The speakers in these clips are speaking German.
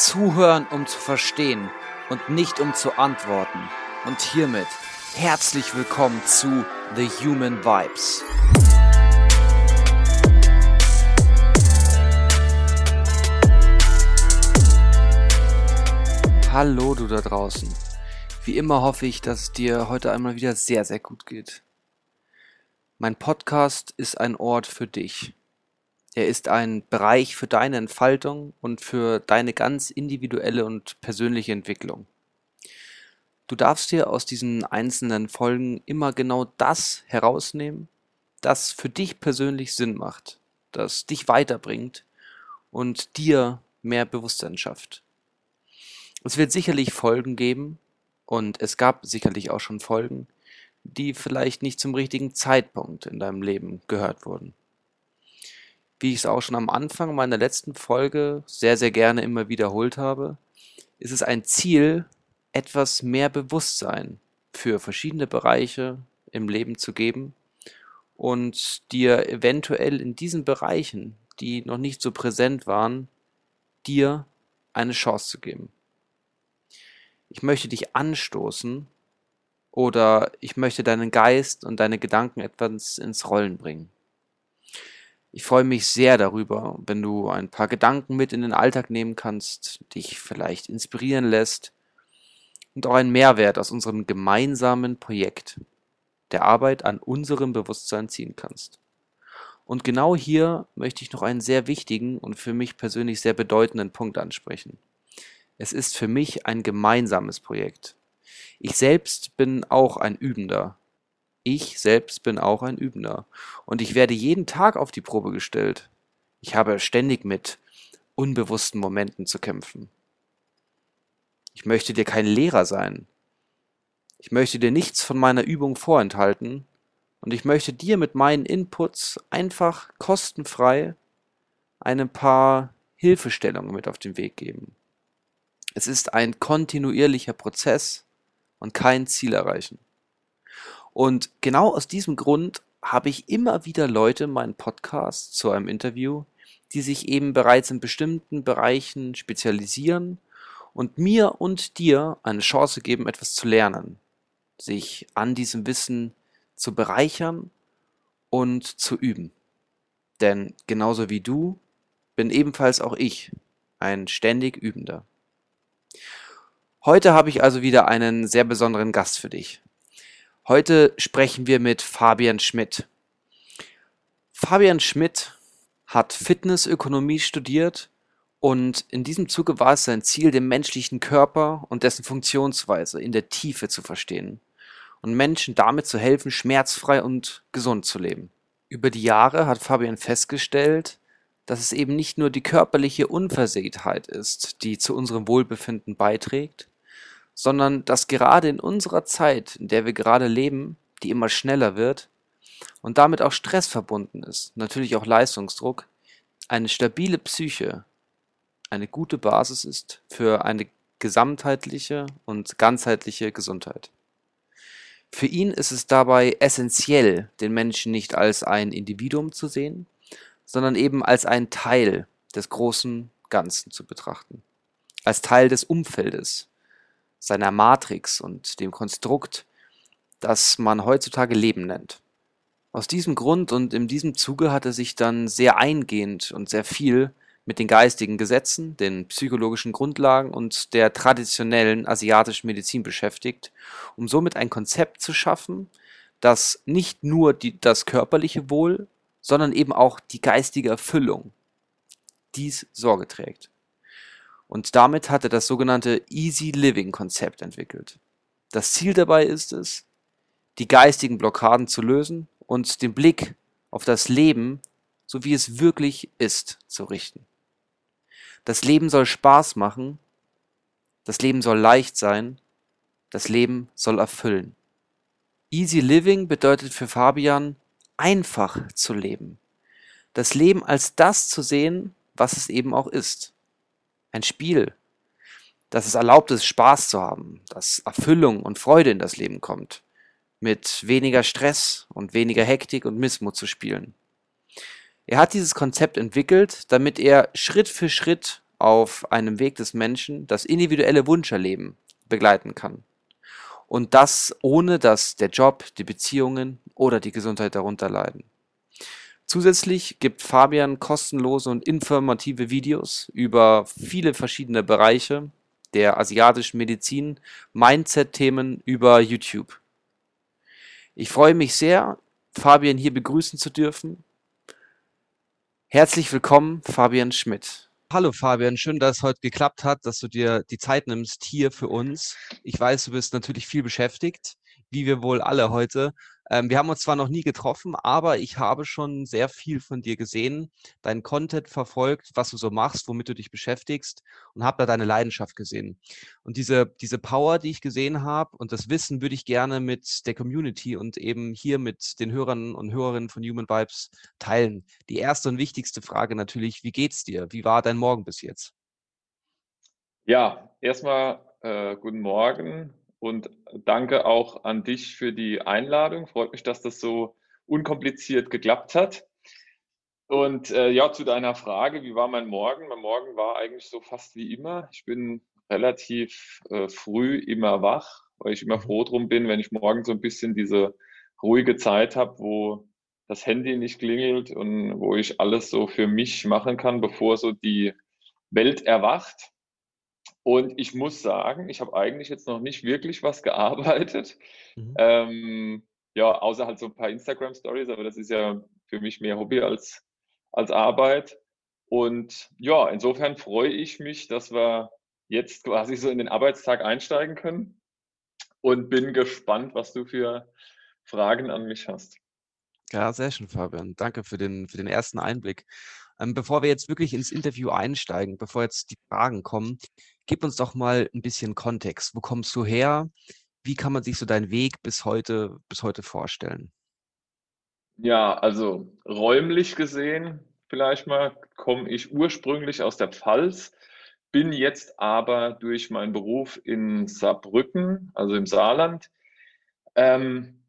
Zuhören, um zu verstehen und nicht um zu antworten. Und hiermit herzlich willkommen zu The Human Vibes. Hallo du da draußen. Wie immer hoffe ich, dass es dir heute einmal wieder sehr, sehr gut geht. Mein Podcast ist ein Ort für dich. Er ist ein Bereich für deine Entfaltung und für deine ganz individuelle und persönliche Entwicklung. Du darfst dir aus diesen einzelnen Folgen immer genau das herausnehmen, das für dich persönlich Sinn macht, das dich weiterbringt und dir mehr Bewusstsein schafft. Es wird sicherlich Folgen geben und es gab sicherlich auch schon Folgen, die vielleicht nicht zum richtigen Zeitpunkt in deinem Leben gehört wurden wie ich es auch schon am Anfang meiner letzten Folge sehr, sehr gerne immer wiederholt habe, ist es ein Ziel, etwas mehr Bewusstsein für verschiedene Bereiche im Leben zu geben und dir eventuell in diesen Bereichen, die noch nicht so präsent waren, dir eine Chance zu geben. Ich möchte dich anstoßen oder ich möchte deinen Geist und deine Gedanken etwas ins Rollen bringen. Ich freue mich sehr darüber, wenn du ein paar Gedanken mit in den Alltag nehmen kannst, dich vielleicht inspirieren lässt und auch einen Mehrwert aus unserem gemeinsamen Projekt der Arbeit an unserem Bewusstsein ziehen kannst. Und genau hier möchte ich noch einen sehr wichtigen und für mich persönlich sehr bedeutenden Punkt ansprechen. Es ist für mich ein gemeinsames Projekt. Ich selbst bin auch ein Übender ich selbst bin auch ein Übender. Und ich werde jeden Tag auf die Probe gestellt. Ich habe ständig mit unbewussten Momenten zu kämpfen. Ich möchte dir kein Lehrer sein. Ich möchte dir nichts von meiner Übung vorenthalten und ich möchte dir mit meinen Inputs einfach kostenfrei ein paar Hilfestellungen mit auf den Weg geben. Es ist ein kontinuierlicher Prozess und kein Ziel erreichen. Und genau aus diesem Grund habe ich immer wieder Leute in meinen Podcast zu einem Interview, die sich eben bereits in bestimmten Bereichen spezialisieren und mir und dir eine Chance geben, etwas zu lernen, sich an diesem Wissen zu bereichern und zu üben. Denn genauso wie du bin ebenfalls auch ich ein ständig Übender. Heute habe ich also wieder einen sehr besonderen Gast für dich. Heute sprechen wir mit Fabian Schmidt. Fabian Schmidt hat Fitnessökonomie studiert und in diesem Zuge war es sein Ziel, den menschlichen Körper und dessen Funktionsweise in der Tiefe zu verstehen und Menschen damit zu helfen, schmerzfrei und gesund zu leben. Über die Jahre hat Fabian festgestellt, dass es eben nicht nur die körperliche Unversehrtheit ist, die zu unserem Wohlbefinden beiträgt, sondern dass gerade in unserer Zeit, in der wir gerade leben, die immer schneller wird und damit auch Stress verbunden ist, natürlich auch Leistungsdruck, eine stabile Psyche eine gute Basis ist für eine gesamtheitliche und ganzheitliche Gesundheit. Für ihn ist es dabei essentiell, den Menschen nicht als ein Individuum zu sehen, sondern eben als einen Teil des großen Ganzen zu betrachten, als Teil des Umfeldes, seiner Matrix und dem Konstrukt, das man heutzutage Leben nennt. Aus diesem Grund und in diesem Zuge hat er sich dann sehr eingehend und sehr viel mit den geistigen Gesetzen, den psychologischen Grundlagen und der traditionellen asiatischen Medizin beschäftigt, um somit ein Konzept zu schaffen, das nicht nur die, das körperliche Wohl, sondern eben auch die geistige Erfüllung dies Sorge trägt. Und damit hat er das sogenannte Easy Living Konzept entwickelt. Das Ziel dabei ist es, die geistigen Blockaden zu lösen und den Blick auf das Leben, so wie es wirklich ist, zu richten. Das Leben soll Spaß machen, das Leben soll leicht sein, das Leben soll erfüllen. Easy Living bedeutet für Fabian, einfach zu leben. Das Leben als das zu sehen, was es eben auch ist ein Spiel, dass es erlaubt ist, Spaß zu haben, dass Erfüllung und Freude in das Leben kommt, mit weniger Stress und weniger Hektik und Missmut zu spielen. Er hat dieses Konzept entwickelt, damit er Schritt für Schritt auf einem Weg des Menschen das individuelle Wunscherleben begleiten kann. Und das ohne dass der Job, die Beziehungen oder die Gesundheit darunter leiden. Zusätzlich gibt Fabian kostenlose und informative Videos über viele verschiedene Bereiche der asiatischen Medizin, Mindset-Themen über YouTube. Ich freue mich sehr, Fabian hier begrüßen zu dürfen. Herzlich willkommen, Fabian Schmidt. Hallo Fabian, schön, dass es heute geklappt hat, dass du dir die Zeit nimmst hier für uns. Ich weiß, du bist natürlich viel beschäftigt, wie wir wohl alle heute. Ähm, wir haben uns zwar noch nie getroffen, aber ich habe schon sehr viel von dir gesehen, deinen Content verfolgt, was du so machst, womit du dich beschäftigst und habe da deine Leidenschaft gesehen. Und diese, diese Power, die ich gesehen habe und das Wissen würde ich gerne mit der Community und eben hier mit den Hörern und Hörerinnen von Human Vibes teilen. Die erste und wichtigste Frage natürlich, wie geht's dir? Wie war dein Morgen bis jetzt? Ja, erstmal äh, guten Morgen und danke auch an dich für die Einladung. Freut mich, dass das so unkompliziert geklappt hat. Und äh, ja, zu deiner Frage, wie war mein Morgen? Mein Morgen war eigentlich so fast wie immer. Ich bin relativ äh, früh immer wach, weil ich immer mhm. froh drum bin, wenn ich morgen so ein bisschen diese ruhige Zeit habe, wo das Handy nicht klingelt und wo ich alles so für mich machen kann, bevor so die Welt erwacht. Und ich muss sagen, ich habe eigentlich jetzt noch nicht wirklich was gearbeitet. Mhm. Ähm, ja, außer halt so ein paar Instagram-Stories, aber das ist ja für mich mehr Hobby als, als Arbeit. Und ja, insofern freue ich mich, dass wir jetzt quasi so in den Arbeitstag einsteigen können und bin gespannt, was du für Fragen an mich hast. Ja, sehr schön, Fabian. Danke für den, für den ersten Einblick. Ähm, bevor wir jetzt wirklich ins Interview einsteigen, bevor jetzt die Fragen kommen, gib uns doch mal ein bisschen Kontext. Wo kommst du her? Wie kann man sich so deinen Weg bis heute, bis heute vorstellen? Ja, also räumlich gesehen, vielleicht mal, komme ich ursprünglich aus der Pfalz, bin jetzt aber durch meinen Beruf in Saarbrücken, also im Saarland, ähm,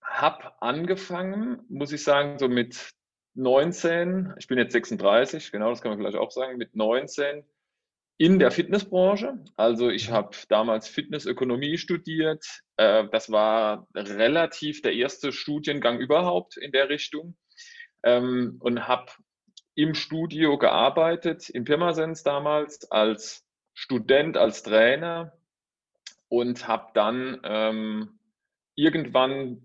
habe angefangen, muss ich sagen, so mit 19, ich bin jetzt 36, genau, das kann man vielleicht auch sagen, mit 19 in der Fitnessbranche. Also ich mhm. habe damals Fitnessökonomie studiert. Äh, das war relativ der erste Studiengang überhaupt in der Richtung ähm, und habe im Studio gearbeitet, in Pirmasens damals als Student, als Trainer und habe dann ähm, irgendwann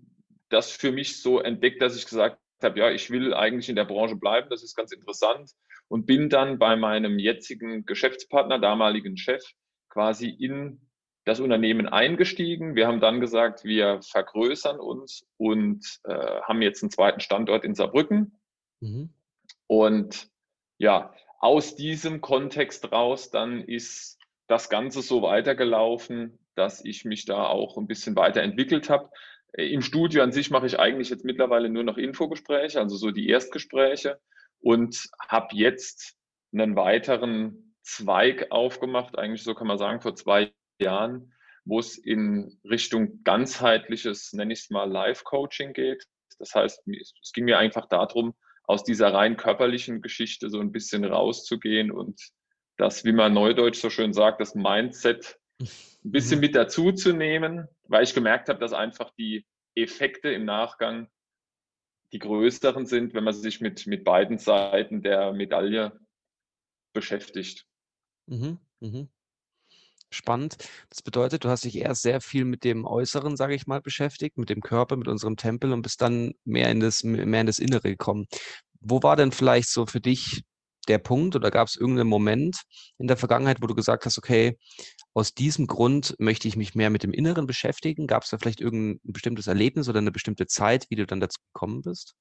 das für mich so entdeckt, dass ich gesagt habe, ja, ich will eigentlich in der Branche bleiben, das ist ganz interessant und bin dann bei meinem jetzigen Geschäftspartner, damaligen Chef, quasi in das Unternehmen eingestiegen. Wir haben dann gesagt, wir vergrößern uns und äh, haben jetzt einen zweiten Standort in Saarbrücken. Mhm. Und ja, aus diesem Kontext raus, dann ist das Ganze so weitergelaufen, dass ich mich da auch ein bisschen weiterentwickelt habe. Im Studio an sich mache ich eigentlich jetzt mittlerweile nur noch Infogespräche, also so die Erstgespräche und habe jetzt einen weiteren Zweig aufgemacht, eigentlich so kann man sagen, vor zwei Jahren, wo es in Richtung ganzheitliches, nenne ich es mal, Live-Coaching geht. Das heißt, es ging mir einfach darum, aus dieser rein körperlichen Geschichte so ein bisschen rauszugehen und das, wie man neudeutsch so schön sagt, das Mindset ein bisschen mhm. mit dazu zu nehmen, weil ich gemerkt habe, dass einfach die Effekte im Nachgang die größeren sind, wenn man sich mit, mit beiden Seiten der Medaille beschäftigt. Mhm, mhm. Spannend. Das bedeutet, du hast dich erst sehr viel mit dem Äußeren, sage ich mal, beschäftigt, mit dem Körper, mit unserem Tempel und bist dann mehr in das, mehr in das Innere gekommen. Wo war denn vielleicht so für dich der Punkt oder gab es irgendeinen Moment in der Vergangenheit, wo du gesagt hast, okay, aus diesem Grund möchte ich mich mehr mit dem Inneren beschäftigen? Gab es da vielleicht irgendein bestimmtes Erlebnis oder eine bestimmte Zeit, wie du dann dazu gekommen bist?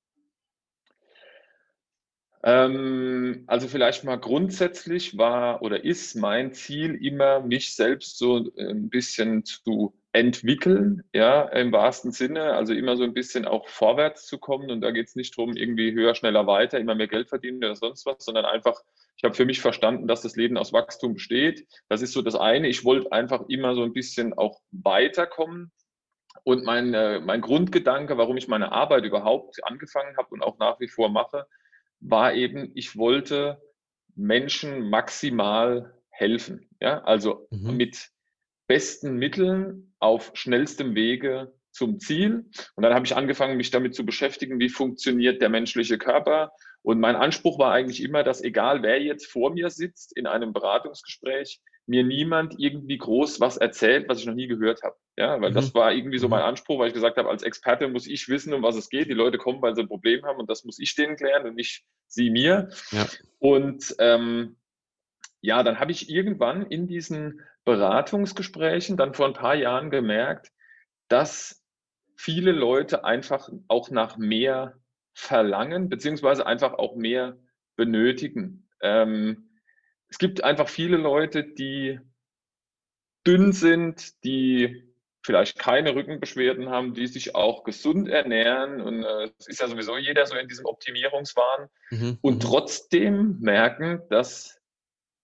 Ähm, also vielleicht mal grundsätzlich war oder ist mein Ziel immer, mich selbst so äh, ein bisschen zu entwickeln, ja, im wahrsten Sinne, also immer so ein bisschen auch vorwärts zu kommen. Und da geht es nicht darum, irgendwie höher, schneller, weiter, immer mehr Geld verdienen oder sonst was, sondern einfach, ich habe für mich verstanden, dass das Leben aus Wachstum besteht. Das ist so das eine. Ich wollte einfach immer so ein bisschen auch weiterkommen. Und mein, äh, mein Grundgedanke, warum ich meine Arbeit überhaupt angefangen habe und auch nach wie vor mache, war eben, ich wollte Menschen maximal helfen. Ja, also mhm. mit besten Mitteln auf schnellstem Wege zum Ziel. Und dann habe ich angefangen, mich damit zu beschäftigen, wie funktioniert der menschliche Körper. Und mein Anspruch war eigentlich immer, dass egal wer jetzt vor mir sitzt in einem Beratungsgespräch, mir niemand irgendwie groß was erzählt, was ich noch nie gehört habe. Ja, weil mhm. das war irgendwie so mein mhm. Anspruch, weil ich gesagt habe, als Experte muss ich wissen, um was es geht. Die Leute kommen, weil sie ein Problem haben und das muss ich denen klären und nicht sie mir. Ja. Und ähm, ja, dann habe ich irgendwann in diesen Beratungsgesprächen dann vor ein paar Jahren gemerkt, dass viele Leute einfach auch nach mehr verlangen, beziehungsweise einfach auch mehr benötigen. Ähm, es gibt einfach viele Leute, die dünn sind, die vielleicht keine Rückenbeschwerden haben, die sich auch gesund ernähren. Und äh, es ist ja sowieso jeder so in diesem Optimierungswahn mhm. und mhm. trotzdem merken, dass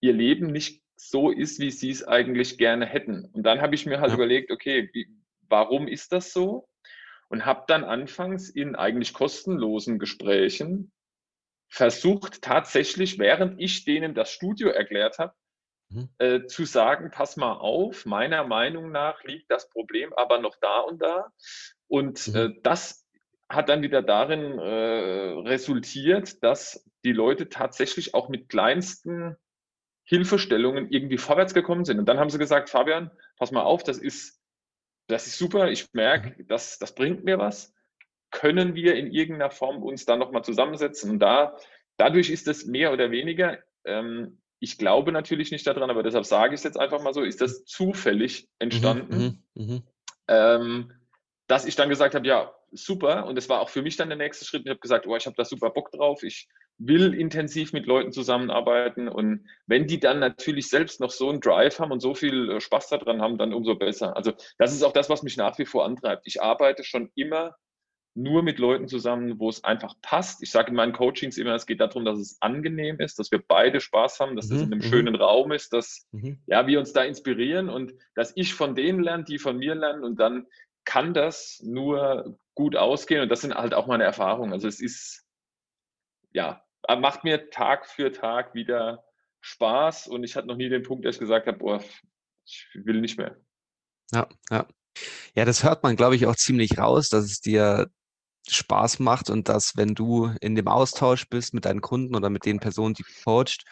ihr Leben nicht so ist, wie sie es eigentlich gerne hätten. Und dann habe ich mir halt ja. überlegt, okay, wie, warum ist das so? Und habe dann anfangs in eigentlich kostenlosen Gesprächen versucht, tatsächlich, während ich denen das Studio erklärt habe, mhm. äh, zu sagen, pass mal auf, meiner Meinung nach liegt das Problem aber noch da und da. Und mhm. äh, das hat dann wieder darin äh, resultiert, dass die Leute tatsächlich auch mit kleinsten Hilfestellungen irgendwie vorwärts gekommen sind. Und dann haben sie gesagt, Fabian, pass mal auf, das ist, das ist super, ich merke, mhm. das, das bringt mir was. Können wir in irgendeiner Form uns da nochmal zusammensetzen? Und da, dadurch ist es mehr oder weniger, ähm, ich glaube natürlich nicht daran, aber deshalb sage ich es jetzt einfach mal so, ist das zufällig entstanden, mhm, mh, mh. Ähm, dass ich dann gesagt habe, ja, super. Und das war auch für mich dann der nächste Schritt. Ich habe gesagt, oh, ich habe da super Bock drauf. Ich will intensiv mit Leuten zusammenarbeiten. Und wenn die dann natürlich selbst noch so einen Drive haben und so viel äh, Spaß daran haben, dann umso besser. Also das ist auch das, was mich nach wie vor antreibt. Ich arbeite schon immer nur mit Leuten zusammen, wo es einfach passt. Ich sage in meinen Coachings immer, es geht darum, dass es angenehm ist, dass wir beide Spaß haben, dass mhm, das in einem mhm. schönen Raum ist, dass mhm. ja, wir uns da inspirieren und dass ich von denen lerne, die von mir lernen und dann kann das nur gut ausgehen und das sind halt auch meine Erfahrungen. Also es ist, ja, macht mir Tag für Tag wieder Spaß und ich hatte noch nie den Punkt, dass ich gesagt habe, boah, ich will nicht mehr. Ja, ja. Ja, das hört man, glaube ich, auch ziemlich raus, dass es dir Spaß macht und dass, wenn du in dem Austausch bist mit deinen Kunden oder mit den Personen, die du coacht,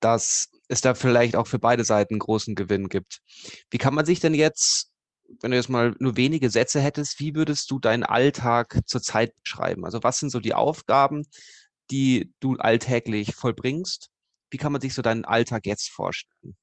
dass es da vielleicht auch für beide Seiten großen Gewinn gibt. Wie kann man sich denn jetzt wenn du jetzt mal nur wenige Sätze hättest, wie würdest du deinen Alltag zurzeit beschreiben? Also was sind so die Aufgaben, die du alltäglich vollbringst? Wie kann man sich so deinen Alltag jetzt vorstellen?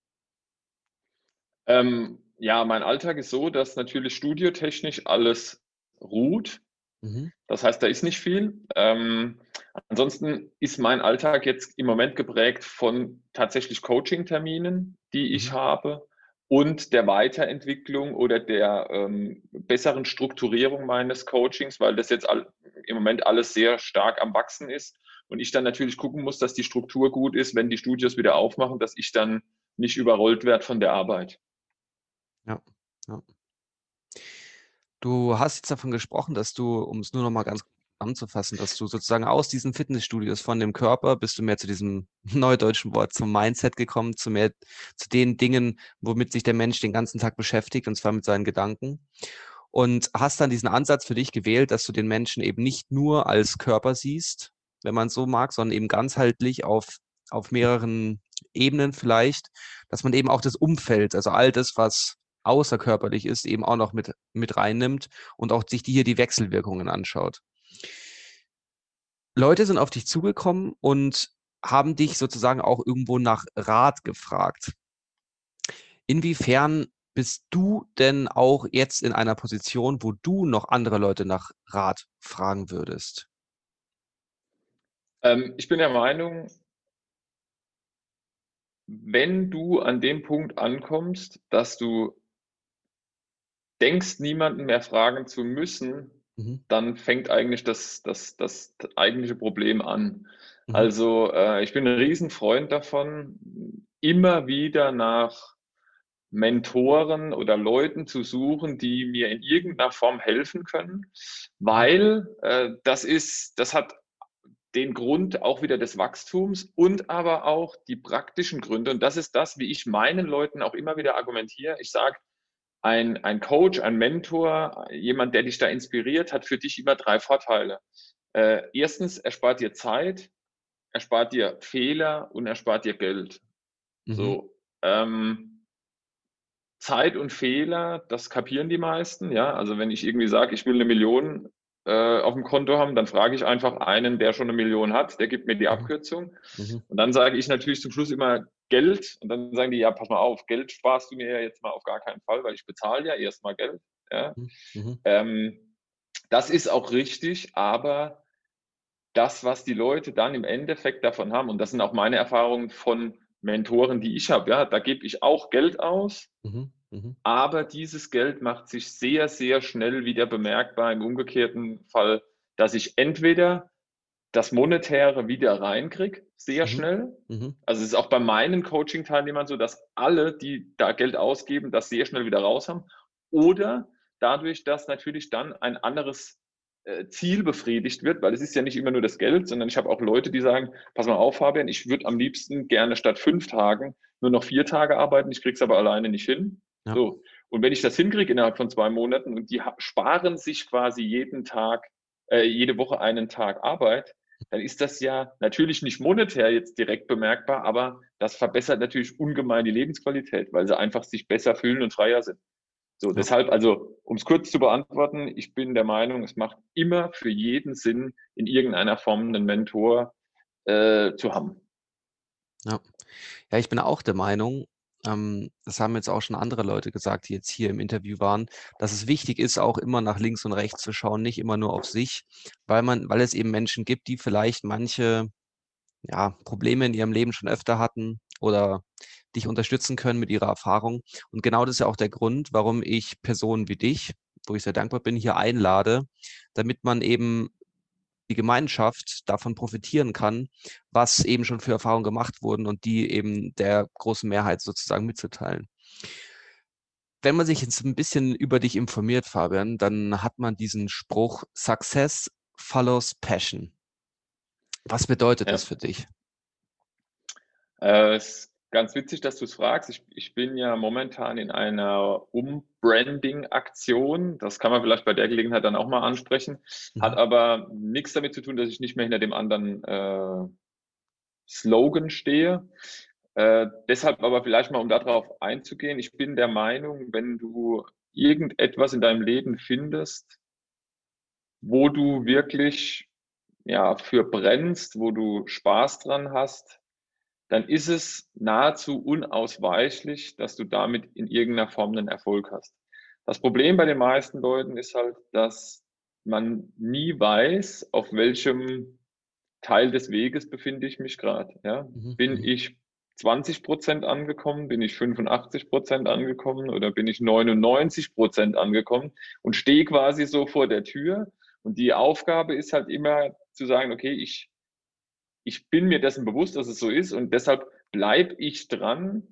Ähm, ja, mein Alltag ist so, dass natürlich studiotechnisch alles ruht. Mhm. Das heißt, da ist nicht viel. Ähm, ansonsten ist mein Alltag jetzt im Moment geprägt von tatsächlich Coaching-Terminen, die ich mhm. habe und der Weiterentwicklung oder der ähm, besseren Strukturierung meines Coachings, weil das jetzt all, im Moment alles sehr stark am Wachsen ist und ich dann natürlich gucken muss, dass die Struktur gut ist, wenn die Studios wieder aufmachen, dass ich dann nicht überrollt werde von der Arbeit. Ja, ja. Du hast jetzt davon gesprochen, dass du, um es nur noch mal ganz zusammenzufassen, dass du sozusagen aus diesen Fitnessstudios von dem Körper bist du mehr zu diesem neudeutschen Wort zum Mindset gekommen, zu mehr zu den Dingen, womit sich der Mensch den ganzen Tag beschäftigt, und zwar mit seinen Gedanken. Und hast dann diesen Ansatz für dich gewählt, dass du den Menschen eben nicht nur als Körper siehst, wenn man so mag, sondern eben ganzheitlich auf, auf mehreren Ebenen vielleicht, dass man eben auch das Umfeld, also all das, was außerkörperlich ist, eben auch noch mit, mit reinnimmt und auch sich die hier die Wechselwirkungen anschaut. Leute sind auf dich zugekommen und haben dich sozusagen auch irgendwo nach Rat gefragt. Inwiefern bist du denn auch jetzt in einer Position, wo du noch andere Leute nach Rat fragen würdest? Ähm, ich bin der Meinung, wenn du an dem Punkt ankommst, dass du denkst, niemanden mehr fragen zu müssen, Mhm. dann fängt eigentlich das, das, das eigentliche Problem an. Mhm. Also äh, ich bin ein Riesenfreund davon, immer wieder nach Mentoren oder Leuten zu suchen, die mir in irgendeiner Form helfen können, weil äh, das ist, das hat den Grund auch wieder des Wachstums und aber auch die praktischen Gründe. Und das ist das, wie ich meinen Leuten auch immer wieder argumentiere. Ich sage, ein, ein Coach, ein Mentor, jemand, der dich da inspiriert, hat für dich immer drei Vorteile. Äh, erstens, er spart dir Zeit, er spart dir Fehler und er spart dir Geld. Mhm. So, ähm, Zeit und Fehler, das kapieren die meisten, ja. Also wenn ich irgendwie sage, ich will eine Million äh, auf dem Konto haben, dann frage ich einfach einen, der schon eine Million hat, der gibt mir die mhm. Abkürzung. Mhm. Und dann sage ich natürlich zum Schluss immer Geld. Und dann sagen die, ja, pass mal auf, Geld sparst du mir ja jetzt mal auf gar keinen Fall, weil ich bezahle ja erstmal Geld. Ja. Mhm. mhm. Ähm, das ist auch richtig, aber das, was die Leute dann im Endeffekt davon haben, und das sind auch meine Erfahrungen von Mentoren, die ich habe, ja, da gebe ich auch Geld aus, mhm. Mhm. Aber dieses Geld macht sich sehr, sehr schnell wieder bemerkbar im umgekehrten Fall, dass ich entweder das Monetäre wieder reinkriege, sehr mhm. schnell. Mhm. Also es ist auch bei meinen Coaching-Teilnehmern so, dass alle, die da Geld ausgeben, das sehr schnell wieder raus haben. Oder dadurch, dass natürlich dann ein anderes äh, Ziel befriedigt wird, weil es ist ja nicht immer nur das Geld, sondern ich habe auch Leute, die sagen, pass mal auf, Fabian, ich würde am liebsten gerne statt fünf Tagen nur noch vier Tage arbeiten, ich kriege es aber alleine nicht hin. Ja. So. Und wenn ich das hinkriege innerhalb von zwei Monaten und die sparen sich quasi jeden Tag, äh, jede Woche einen Tag Arbeit, dann ist das ja natürlich nicht monetär jetzt direkt bemerkbar, aber das verbessert natürlich ungemein die Lebensqualität, weil sie einfach sich besser fühlen und freier sind. So, deshalb, also, um es kurz zu beantworten, ich bin der Meinung, es macht immer für jeden Sinn, in irgendeiner Form einen Mentor äh, zu haben. Ja. ja, ich bin auch der Meinung, ähm, das haben jetzt auch schon andere Leute gesagt, die jetzt hier im Interview waren, dass es wichtig ist, auch immer nach links und rechts zu schauen, nicht immer nur auf sich, weil man, weil es eben Menschen gibt, die vielleicht manche ja, Probleme in ihrem Leben schon öfter hatten oder dich unterstützen können mit ihrer Erfahrung. Und genau das ist ja auch der Grund, warum ich Personen wie dich, wo ich sehr dankbar bin, hier einlade, damit man eben die Gemeinschaft davon profitieren kann, was eben schon für Erfahrungen gemacht wurden und die eben der großen Mehrheit sozusagen mitzuteilen. Wenn man sich jetzt ein bisschen über dich informiert, Fabian, dann hat man diesen Spruch Success follows Passion. Was bedeutet ja. das für dich? Äh, es Ganz witzig, dass du es fragst. Ich, ich bin ja momentan in einer Umbranding-Aktion. Das kann man vielleicht bei der Gelegenheit dann auch mal ansprechen. Mhm. Hat aber nichts damit zu tun, dass ich nicht mehr hinter dem anderen äh, Slogan stehe. Äh, deshalb aber vielleicht mal, um darauf einzugehen. Ich bin der Meinung, wenn du irgendetwas in deinem Leben findest, wo du wirklich ja, für brennst, wo du Spaß dran hast, dann ist es nahezu unausweichlich, dass du damit in irgendeiner Form einen Erfolg hast. Das Problem bei den meisten Leuten ist halt, dass man nie weiß, auf welchem Teil des Weges befinde ich mich gerade. Ja? Mhm. Bin mhm. ich 20 Prozent angekommen? Bin ich 85 Prozent angekommen oder bin ich 99 Prozent angekommen und stehe quasi so vor der Tür? Und die Aufgabe ist halt immer zu sagen, okay, ich ich bin mir dessen bewusst, dass es so ist und deshalb bleibe ich dran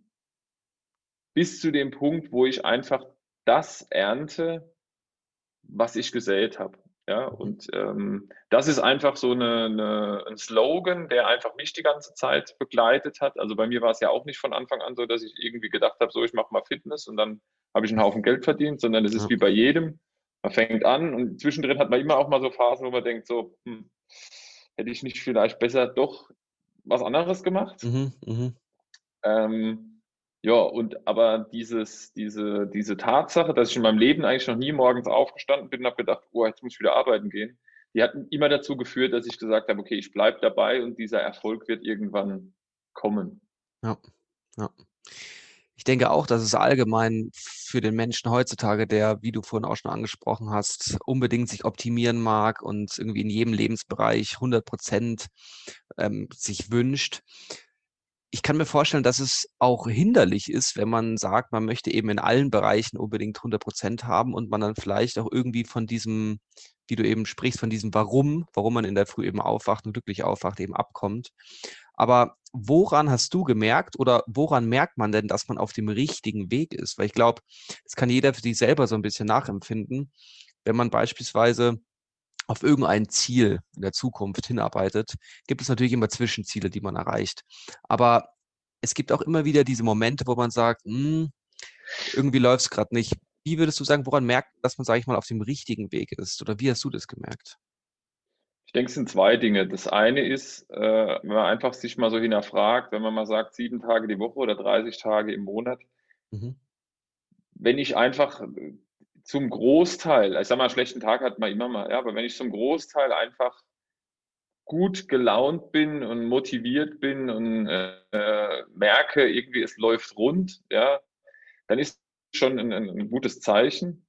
bis zu dem Punkt, wo ich einfach das ernte, was ich gesät habe. Ja, und ähm, das ist einfach so eine, eine, ein Slogan, der einfach mich die ganze Zeit begleitet hat. Also bei mir war es ja auch nicht von Anfang an so, dass ich irgendwie gedacht habe, so ich mache mal Fitness und dann habe ich einen Haufen Geld verdient, sondern es ist ja. wie bei jedem. Man fängt an und zwischendrin hat man immer auch mal so Phasen, wo man denkt, so, hm, hätte ich nicht vielleicht besser doch was anderes gemacht? Mhm, mh. ähm, ja, und aber dieses, diese, diese Tatsache, dass ich in meinem Leben eigentlich noch nie morgens aufgestanden bin und habe gedacht, oh, jetzt muss ich wieder arbeiten gehen, die hat immer dazu geführt, dass ich gesagt habe, okay, ich bleibe dabei und dieser Erfolg wird irgendwann kommen. Ja, ja. Ich denke auch, dass es allgemein für den Menschen heutzutage, der, wie du vorhin auch schon angesprochen hast, unbedingt sich optimieren mag und irgendwie in jedem Lebensbereich 100 Prozent ähm, sich wünscht. Ich kann mir vorstellen, dass es auch hinderlich ist, wenn man sagt, man möchte eben in allen Bereichen unbedingt 100 Prozent haben und man dann vielleicht auch irgendwie von diesem, wie du eben sprichst, von diesem Warum, warum man in der Früh eben aufwacht und glücklich aufwacht, eben abkommt. Aber woran hast du gemerkt oder woran merkt man denn, dass man auf dem richtigen Weg ist? Weil ich glaube, das kann jeder für sich selber so ein bisschen nachempfinden. Wenn man beispielsweise auf irgendein Ziel in der Zukunft hinarbeitet, gibt es natürlich immer Zwischenziele, die man erreicht. Aber es gibt auch immer wieder diese Momente, wo man sagt, hm, irgendwie läuft es gerade nicht. Wie würdest du sagen, woran merkt, dass man, sage ich mal, auf dem richtigen Weg ist? Oder wie hast du das gemerkt? Ich denke, es sind zwei Dinge. Das eine ist, äh, wenn man einfach sich mal so hinterfragt, wenn man mal sagt, sieben Tage die Woche oder 30 Tage im Monat, mhm. wenn ich einfach zum Großteil, ich sag mal, einen schlechten Tag hat man immer mal, ja, aber wenn ich zum Großteil einfach gut gelaunt bin und motiviert bin und äh, merke, irgendwie es läuft rund, ja, dann ist schon ein, ein gutes Zeichen.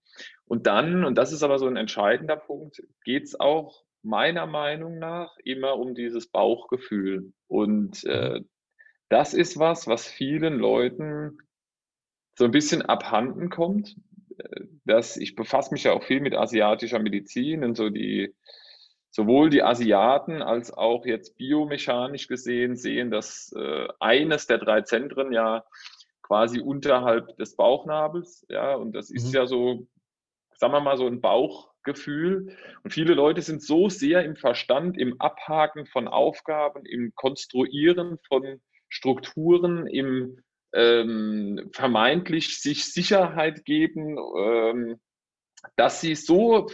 Und dann, und das ist aber so ein entscheidender Punkt, geht es auch meiner Meinung nach immer um dieses Bauchgefühl. Und äh, das ist was, was vielen Leuten so ein bisschen abhanden kommt dass ich befasse mich ja auch viel mit asiatischer Medizin und so die, sowohl die Asiaten als auch jetzt biomechanisch gesehen sehen, dass äh, eines der drei Zentren ja quasi unterhalb des Bauchnabels, ja, und das ist mhm. ja so, sagen wir mal, so ein Bauchgefühl. Und viele Leute sind so sehr im Verstand, im Abhaken von Aufgaben, im Konstruieren von Strukturen, im ähm, vermeintlich sich Sicherheit geben, ähm, dass sie so,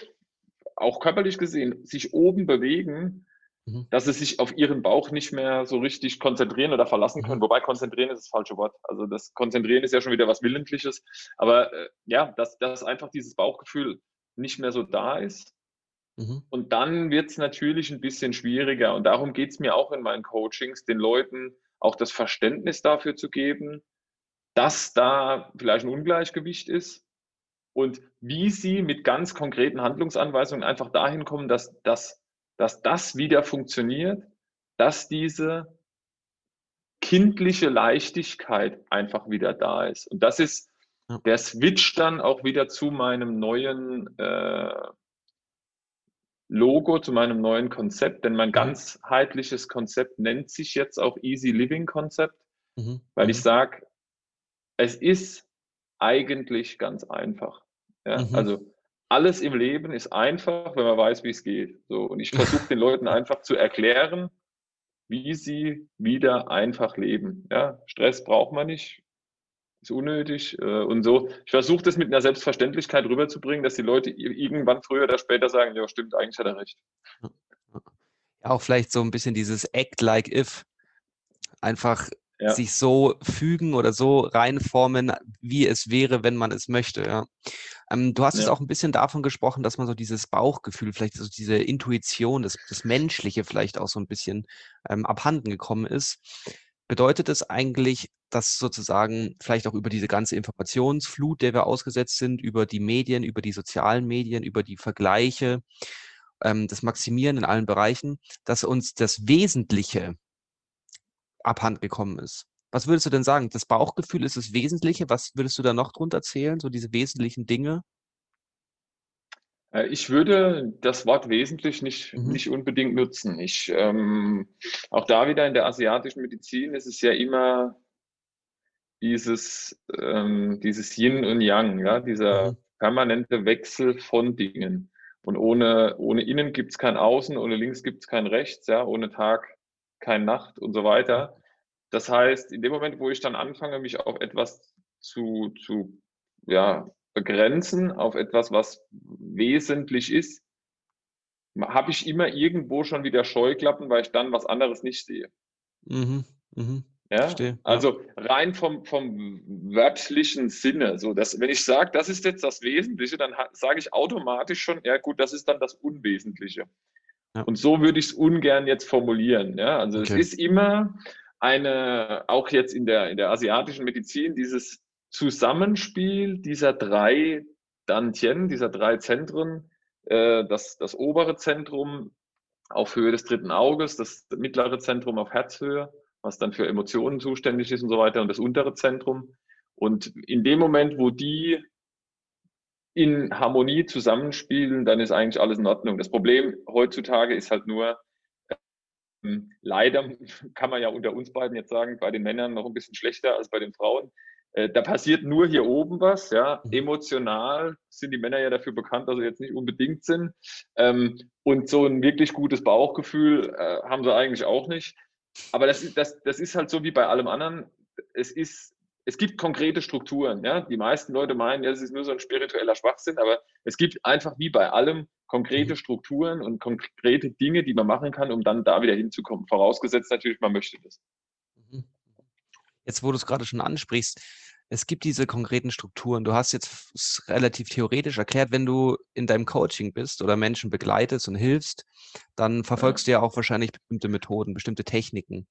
auch körperlich gesehen, sich oben bewegen, mhm. dass sie sich auf ihren Bauch nicht mehr so richtig konzentrieren oder verlassen können. Mhm. Wobei konzentrieren ist das falsche Wort. Also das Konzentrieren ist ja schon wieder was Willentliches. Aber äh, ja, dass, dass einfach dieses Bauchgefühl nicht mehr so da ist. Mhm. Und dann wird es natürlich ein bisschen schwieriger. Und darum geht es mir auch in meinen Coachings, den Leuten auch das Verständnis dafür zu geben, dass da vielleicht ein Ungleichgewicht ist und wie sie mit ganz konkreten Handlungsanweisungen einfach dahin kommen, dass, dass, dass das wieder funktioniert, dass diese kindliche Leichtigkeit einfach wieder da ist. Und das ist der Switch dann auch wieder zu meinem neuen äh, Logo, zu meinem neuen Konzept, denn mein ganzheitliches Konzept nennt sich jetzt auch Easy Living Konzept, mhm. weil ich mhm. sage, es ist eigentlich ganz einfach. Ja? Mhm. Also alles im Leben ist einfach, wenn man weiß, wie es geht. So, und ich versuche den Leuten einfach zu erklären, wie sie wieder einfach leben. Ja? Stress braucht man nicht, ist unnötig äh, und so. Ich versuche das mit einer Selbstverständlichkeit rüberzubringen, dass die Leute irgendwann früher oder später sagen, ja stimmt, eigentlich hat er recht. Auch vielleicht so ein bisschen dieses Act like if. Einfach ja. sich so fügen oder so reinformen, wie es wäre, wenn man es möchte. Ja. Ähm, du hast ja. jetzt auch ein bisschen davon gesprochen, dass man so dieses Bauchgefühl, vielleicht so diese Intuition, das, das Menschliche vielleicht auch so ein bisschen ähm, abhanden gekommen ist. Bedeutet es eigentlich, dass sozusagen vielleicht auch über diese ganze Informationsflut, der wir ausgesetzt sind, über die Medien, über die sozialen Medien, über die Vergleiche, ähm, das Maximieren in allen Bereichen, dass uns das Wesentliche abhanden gekommen ist. Was würdest du denn sagen? Das Bauchgefühl ist das Wesentliche. Was würdest du da noch drunter zählen? So diese wesentlichen Dinge? Äh, ich würde das Wort wesentlich nicht, mhm. nicht unbedingt nutzen. Ich, ähm, auch da wieder in der asiatischen Medizin ist es ja immer dieses, ähm, dieses Yin und Yang, ja, dieser mhm. permanente Wechsel von Dingen. Und ohne, ohne Innen gibt es kein Außen, ohne Links gibt es kein Rechts, ja, ohne Tag keine Nacht und so weiter. Das heißt, in dem Moment, wo ich dann anfange, mich auf etwas zu, zu ja, begrenzen, auf etwas, was wesentlich ist, habe ich immer irgendwo schon wieder Scheuklappen, weil ich dann was anderes nicht sehe. Mhm, mhm. Ja, Verstehe. also rein vom, vom wörtlichen Sinne. So, dass, wenn ich sage, das ist jetzt das Wesentliche, dann sage ich automatisch schon, ja gut, das ist dann das Unwesentliche. Ja. Und so würde ich es ungern jetzt formulieren. Ja? Also okay. es ist immer eine, auch jetzt in der, in der asiatischen Medizin, dieses Zusammenspiel dieser drei Dantien, dieser drei Zentren, äh, das, das obere Zentrum auf Höhe des dritten Auges, das mittlere Zentrum auf Herzhöhe, was dann für Emotionen zuständig ist und so weiter, und das untere Zentrum. Und in dem Moment, wo die in Harmonie zusammenspielen, dann ist eigentlich alles in Ordnung. Das Problem heutzutage ist halt nur, ähm, leider kann man ja unter uns beiden jetzt sagen, bei den Männern noch ein bisschen schlechter als bei den Frauen. Äh, da passiert nur hier oben was, ja. Mhm. Emotional sind die Männer ja dafür bekannt, dass sie jetzt nicht unbedingt sind. Ähm, und so ein wirklich gutes Bauchgefühl äh, haben sie eigentlich auch nicht. Aber das, ist- das, das ist halt so wie bei allem anderen. Es ist, es gibt konkrete Strukturen, ja. Die meisten Leute meinen, ja, es ist nur so ein spiritueller Schwachsinn, aber es gibt einfach wie bei allem konkrete Strukturen und konkrete Dinge, die man machen kann, um dann da wieder hinzukommen. Vorausgesetzt natürlich, man möchte das. Mhm. Jetzt, wo du es gerade schon ansprichst, es gibt diese konkreten Strukturen. Du hast jetzt relativ theoretisch erklärt, wenn du in deinem Coaching bist oder Menschen begleitest und hilfst, dann verfolgst du ja auch wahrscheinlich bestimmte Methoden, bestimmte Techniken.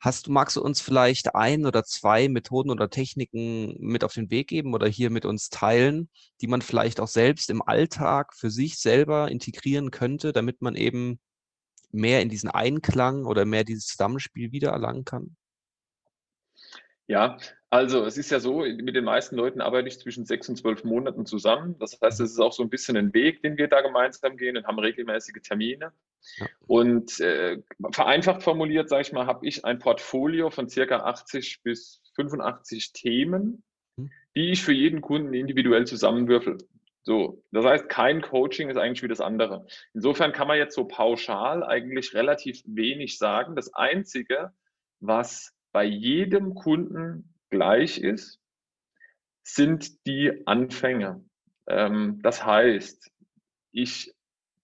Hast du, magst du uns vielleicht ein oder zwei Methoden oder Techniken mit auf den Weg geben oder hier mit uns teilen, die man vielleicht auch selbst im Alltag für sich selber integrieren könnte, damit man eben mehr in diesen Einklang oder mehr dieses Zusammenspiel wieder erlangen kann? Ja, also es ist ja so, mit den meisten Leuten arbeite ich zwischen sechs und zwölf Monaten zusammen. Das heißt, es ist auch so ein bisschen ein Weg, den wir da gemeinsam gehen und haben regelmäßige Termine. Und äh, vereinfacht formuliert, sage ich mal, habe ich ein Portfolio von circa 80 bis 85 Themen, Mhm. die ich für jeden Kunden individuell zusammenwürfel. So, das heißt, kein Coaching ist eigentlich wie das andere. Insofern kann man jetzt so pauschal eigentlich relativ wenig sagen. Das Einzige, was bei jedem Kunden gleich ist, sind die Anfänge. Ähm, das heißt, ich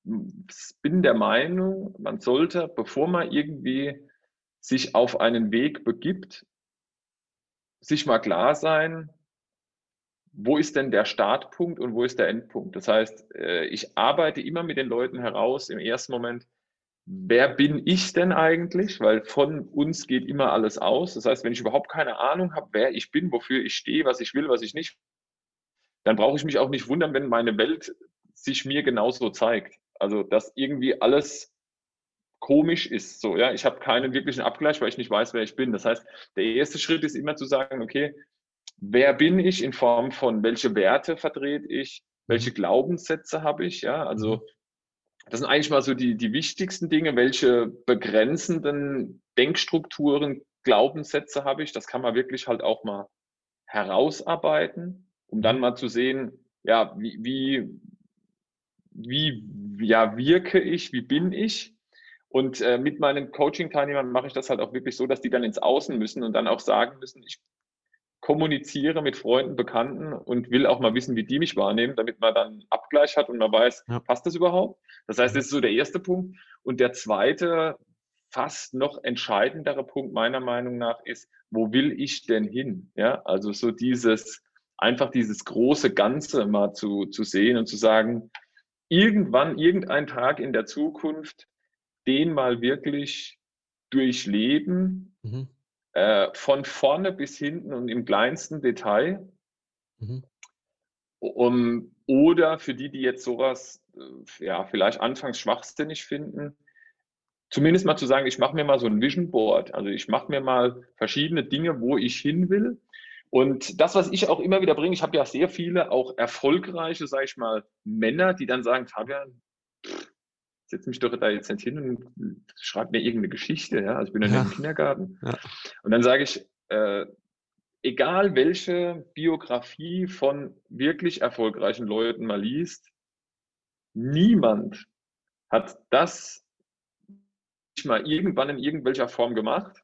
bin der Meinung, man sollte, bevor man irgendwie sich auf einen Weg begibt, sich mal klar sein, wo ist denn der Startpunkt und wo ist der Endpunkt? Das heißt, äh, ich arbeite immer mit den Leuten heraus im ersten Moment, wer bin ich denn eigentlich? Weil von uns geht immer alles aus. Das heißt, wenn ich überhaupt keine Ahnung habe, wer ich bin, wofür ich stehe, was ich will, was ich nicht, dann brauche ich mich auch nicht wundern, wenn meine Welt sich mir genauso zeigt. Also, dass irgendwie alles komisch ist. So, ja, ich habe keinen wirklichen Abgleich, weil ich nicht weiß, wer ich bin. Das heißt, der erste Schritt ist immer zu sagen, okay, wer bin ich in Form von welche Werte vertrete ich, welche Glaubenssätze habe ich, ja, also das sind eigentlich mal so die, die wichtigsten Dinge, welche begrenzenden Denkstrukturen, Glaubenssätze habe ich, das kann man wirklich halt auch mal herausarbeiten, um dann mal zu sehen, ja, wie, wie, wie ja, wirke ich, wie bin ich? Und äh, mit meinen Coaching-Teilnehmern mache ich das halt auch wirklich so, dass die dann ins Außen müssen und dann auch sagen müssen, ich kommuniziere mit Freunden, Bekannten und will auch mal wissen, wie die mich wahrnehmen, damit man dann Abgleich hat und man weiß, Ja. passt das überhaupt? Das heißt, das ist so der erste Punkt. Und der zweite, fast noch entscheidendere Punkt meiner Meinung nach ist, wo will ich denn hin? Ja, also so dieses, einfach dieses große Ganze mal zu, zu sehen und zu sagen, irgendwann, irgendein Tag in der Zukunft, den mal wirklich durchleben, Mhm. Äh, von vorne bis hinten und im kleinsten Detail. Mhm. Um, oder für die, die jetzt sowas äh, ja vielleicht anfangs schwachsinnig finden, zumindest mal zu sagen, ich mache mir mal so ein Vision Board. Also ich mache mir mal verschiedene Dinge, wo ich hin will. Und das, was ich auch immer wieder bringe, ich habe ja sehr viele auch erfolgreiche, sage ich mal, Männer, die dann sagen, Fabian, setz mich doch da jetzt nicht hin und schreib mir irgendeine Geschichte. Ja? Also ich bin ja im Kindergarten. Ja. Und dann sage ich, äh, egal welche Biografie von wirklich erfolgreichen Leuten man liest, niemand hat das mal irgendwann in irgendwelcher Form gemacht,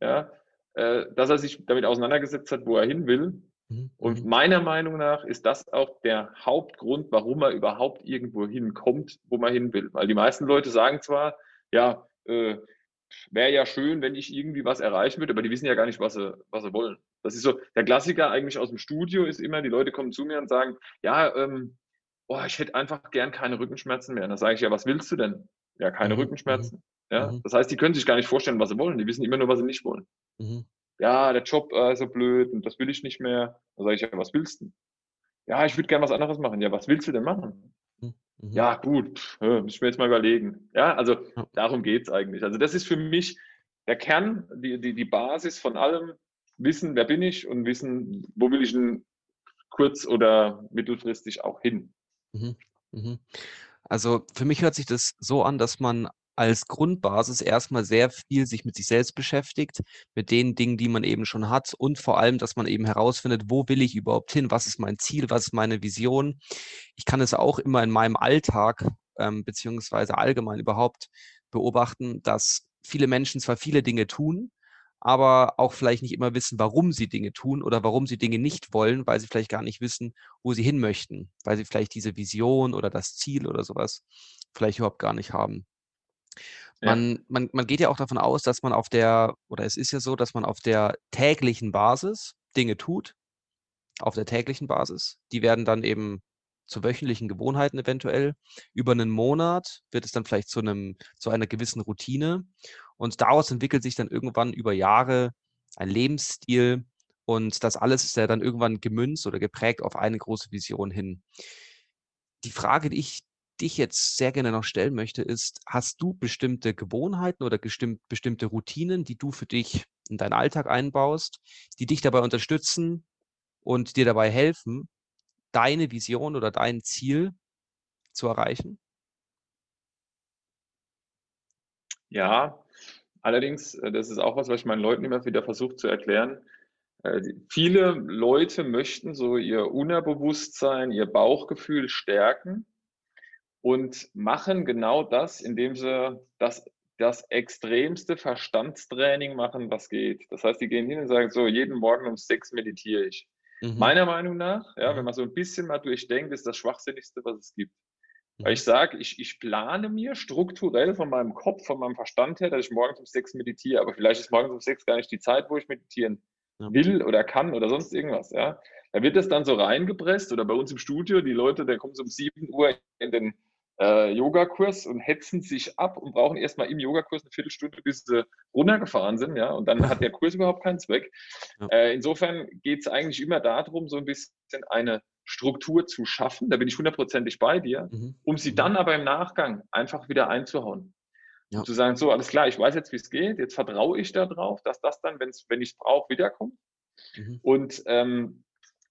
ja, äh, dass er sich damit auseinandergesetzt hat, wo er hin will. Mhm. Und Mhm. meiner Meinung nach ist das auch der Hauptgrund, warum man überhaupt irgendwo hinkommt, wo man hin will. Weil die meisten Leute sagen zwar, ja, äh, wäre ja schön, wenn ich irgendwie was erreichen würde, aber die wissen ja gar nicht, was sie, was sie wollen. Das ist so, der Klassiker eigentlich aus dem Studio ist immer, die Leute kommen zu mir und sagen, ja, ähm, oh, ich hätte einfach gern keine Rückenschmerzen mehr. Und dann sage ich, ja, was willst du denn? Ja, keine Mhm, Rückenschmerzen. Ja, mhm. das heißt, die können sich gar nicht vorstellen, was sie wollen. Die wissen immer nur, was sie nicht wollen. Mhm. Ja, der Job äh, ist so blöd und das will ich nicht mehr. Dann sage ich, ja, was willst du? Ja, ich würde gern was anderes machen. Ja, was willst du denn machen? Mhm. Mhm. Ja, gut, pff, muss ich mir jetzt mal überlegen. Ja, also darum geht's eigentlich. Also das ist für mich der Kern, die, die, die Basis von allem. Wissen, wer bin ich und wissen, wo will ich denn kurz- oder mittelfristig auch hin. Mhm. Mhm. Also für mich hört sich das so an, dass man als Grundbasis erstmal sehr viel sich mit sich selbst beschäftigt, mit den Dingen, die man eben schon hat und vor allem, dass man eben herausfindet, wo will ich überhaupt hin, was ist mein Ziel, was ist meine Vision. Ich kann es auch immer in meinem Alltag ähm, beziehungsweise allgemein überhaupt beobachten, dass viele Menschen zwar viele Dinge tun, aber auch vielleicht nicht immer wissen, warum sie Dinge tun oder warum sie Dinge nicht wollen, weil sie vielleicht gar nicht wissen, wo sie hin möchten, weil sie vielleicht diese Vision oder das Ziel oder sowas vielleicht überhaupt gar nicht haben. Ja. Man, man, man geht ja auch davon aus, dass man auf der, oder es ist ja so, dass man auf der täglichen Basis Dinge tut, auf der täglichen Basis. Die werden dann eben zu wöchentlichen Gewohnheiten eventuell. Über einen Monat wird es dann vielleicht zu einem, zu einer gewissen Routine. Und daraus entwickelt sich dann irgendwann über Jahre ein Lebensstil. Und das alles ist ja dann irgendwann gemünzt oder geprägt auf eine große Vision hin. Die Frage, die ich dich jetzt sehr gerne noch stellen möchte, ist, hast du bestimmte Gewohnheiten oder bestimmt, bestimmte Routinen, die du für dich in deinen Alltag einbaust, die dich dabei unterstützen und dir dabei helfen, deine Vision oder dein Ziel zu erreichen? Ja, allerdings, äh, das ist auch was, was ich meinen Leuten immer wieder versuche zu erklären. Äh, viele Leute möchten so ihr Unterbewusstsein, ihr Bauchgefühl stärken und machen genau das, indem sie das, das extremste Verstandstraining machen, was geht. Das heißt, die gehen hin und sagen so, jeden Morgen um sechs meditiere ich. Mhm. Meiner Meinung nach, ja, Mhm. wenn man so ein bisschen mal durchdenkt, ist das Schwachsinnigste, was es gibt. Mhm. Weil ich sage, ich, ich plane mir strukturell von meinem Kopf, von meinem Verstand her, dass ich morgens um sechs meditiere, aber vielleicht ist morgens um sechs gar nicht die Zeit, wo ich meditieren will oder kann oder sonst irgendwas. Ja. Da wird das dann so reingepresst oder bei uns im Studio, die Leute, da kommen so um 7 Uhr in den äh, Yogakurs und hetzen sich ab und brauchen erstmal im Yogakurs eine Viertelstunde, bis sie runtergefahren sind, ja, und dann hat der Kurs überhaupt keinen Zweck. Ja. Äh, insofern geht es eigentlich immer darum, so ein bisschen eine Struktur zu schaffen, da bin ich hundertprozentig bei dir, Mhm. um sie dann aber im Nachgang einfach wieder einzuhauen. Ja. Zu sagen, so, alles klar, ich weiß jetzt, wie es geht, jetzt vertraue ich darauf, dass das dann, wenn's, wenn ich es brauche, wiederkommt. Mhm. Und ähm,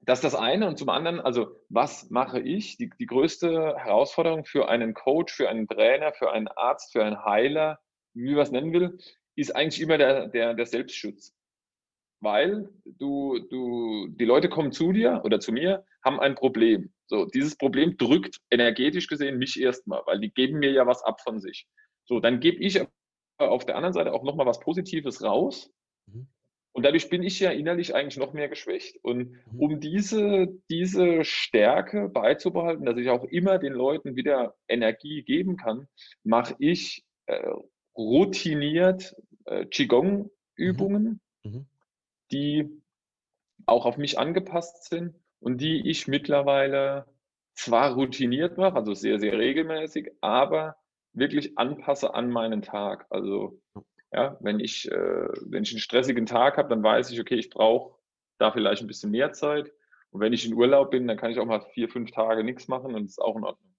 das ist das eine. Und zum anderen, also was mache ich? Die, die größte Herausforderung für einen Coach, für einen Trainer, für einen Arzt, für einen Heiler, wie man es nennen will, ist eigentlich immer der, der, der Selbstschutz. Weil du, du, die Leute kommen zu dir oder zu mir, haben ein Problem. So, dieses Problem drückt energetisch gesehen mich erstmal, weil die geben mir ja was ab von sich. So, dann gebe ich auf der anderen Seite auch nochmal was Positives raus. Mhm. Und dadurch bin ich ja innerlich eigentlich noch mehr geschwächt. Und Mhm. um diese, diese Stärke beizubehalten, dass ich auch immer den Leuten wieder Energie geben kann, mache ich äh, routiniert äh, Qigong-Übungen, Mhm. die auch auf mich angepasst sind und die ich mittlerweile zwar routiniert mache, also sehr, sehr regelmäßig, aber wirklich anpasse an meinen Tag. Also ja, wenn ich, äh, wenn ich einen stressigen Tag habe, dann weiß ich, okay, ich brauche da vielleicht ein bisschen mehr Zeit. Und wenn ich in Urlaub bin, dann kann ich auch mal vier, fünf Tage nichts machen und das ist auch in Ordnung.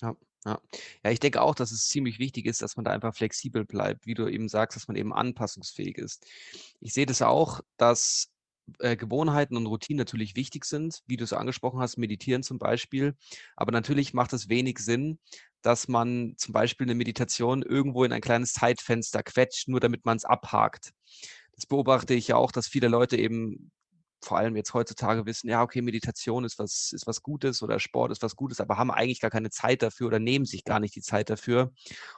Ja, ja. Ja, ich denke auch, dass es ziemlich wichtig ist, dass man da einfach flexibel bleibt, wie du eben sagst, dass man eben anpassungsfähig ist. Ich sehe das auch, dass äh, Gewohnheiten und Routinen natürlich wichtig sind, wie du es angesprochen hast, meditieren zum Beispiel. Aber natürlich macht es wenig Sinn, dass man zum Beispiel eine Meditation irgendwo in ein kleines Zeitfenster quetscht, nur damit man es abhakt. Das beobachte ich ja auch, dass viele Leute eben vor allem jetzt heutzutage wissen, ja, okay, Meditation ist was, ist was Gutes oder Sport ist was Gutes, aber haben eigentlich gar keine Zeit dafür oder nehmen sich gar nicht die Zeit dafür.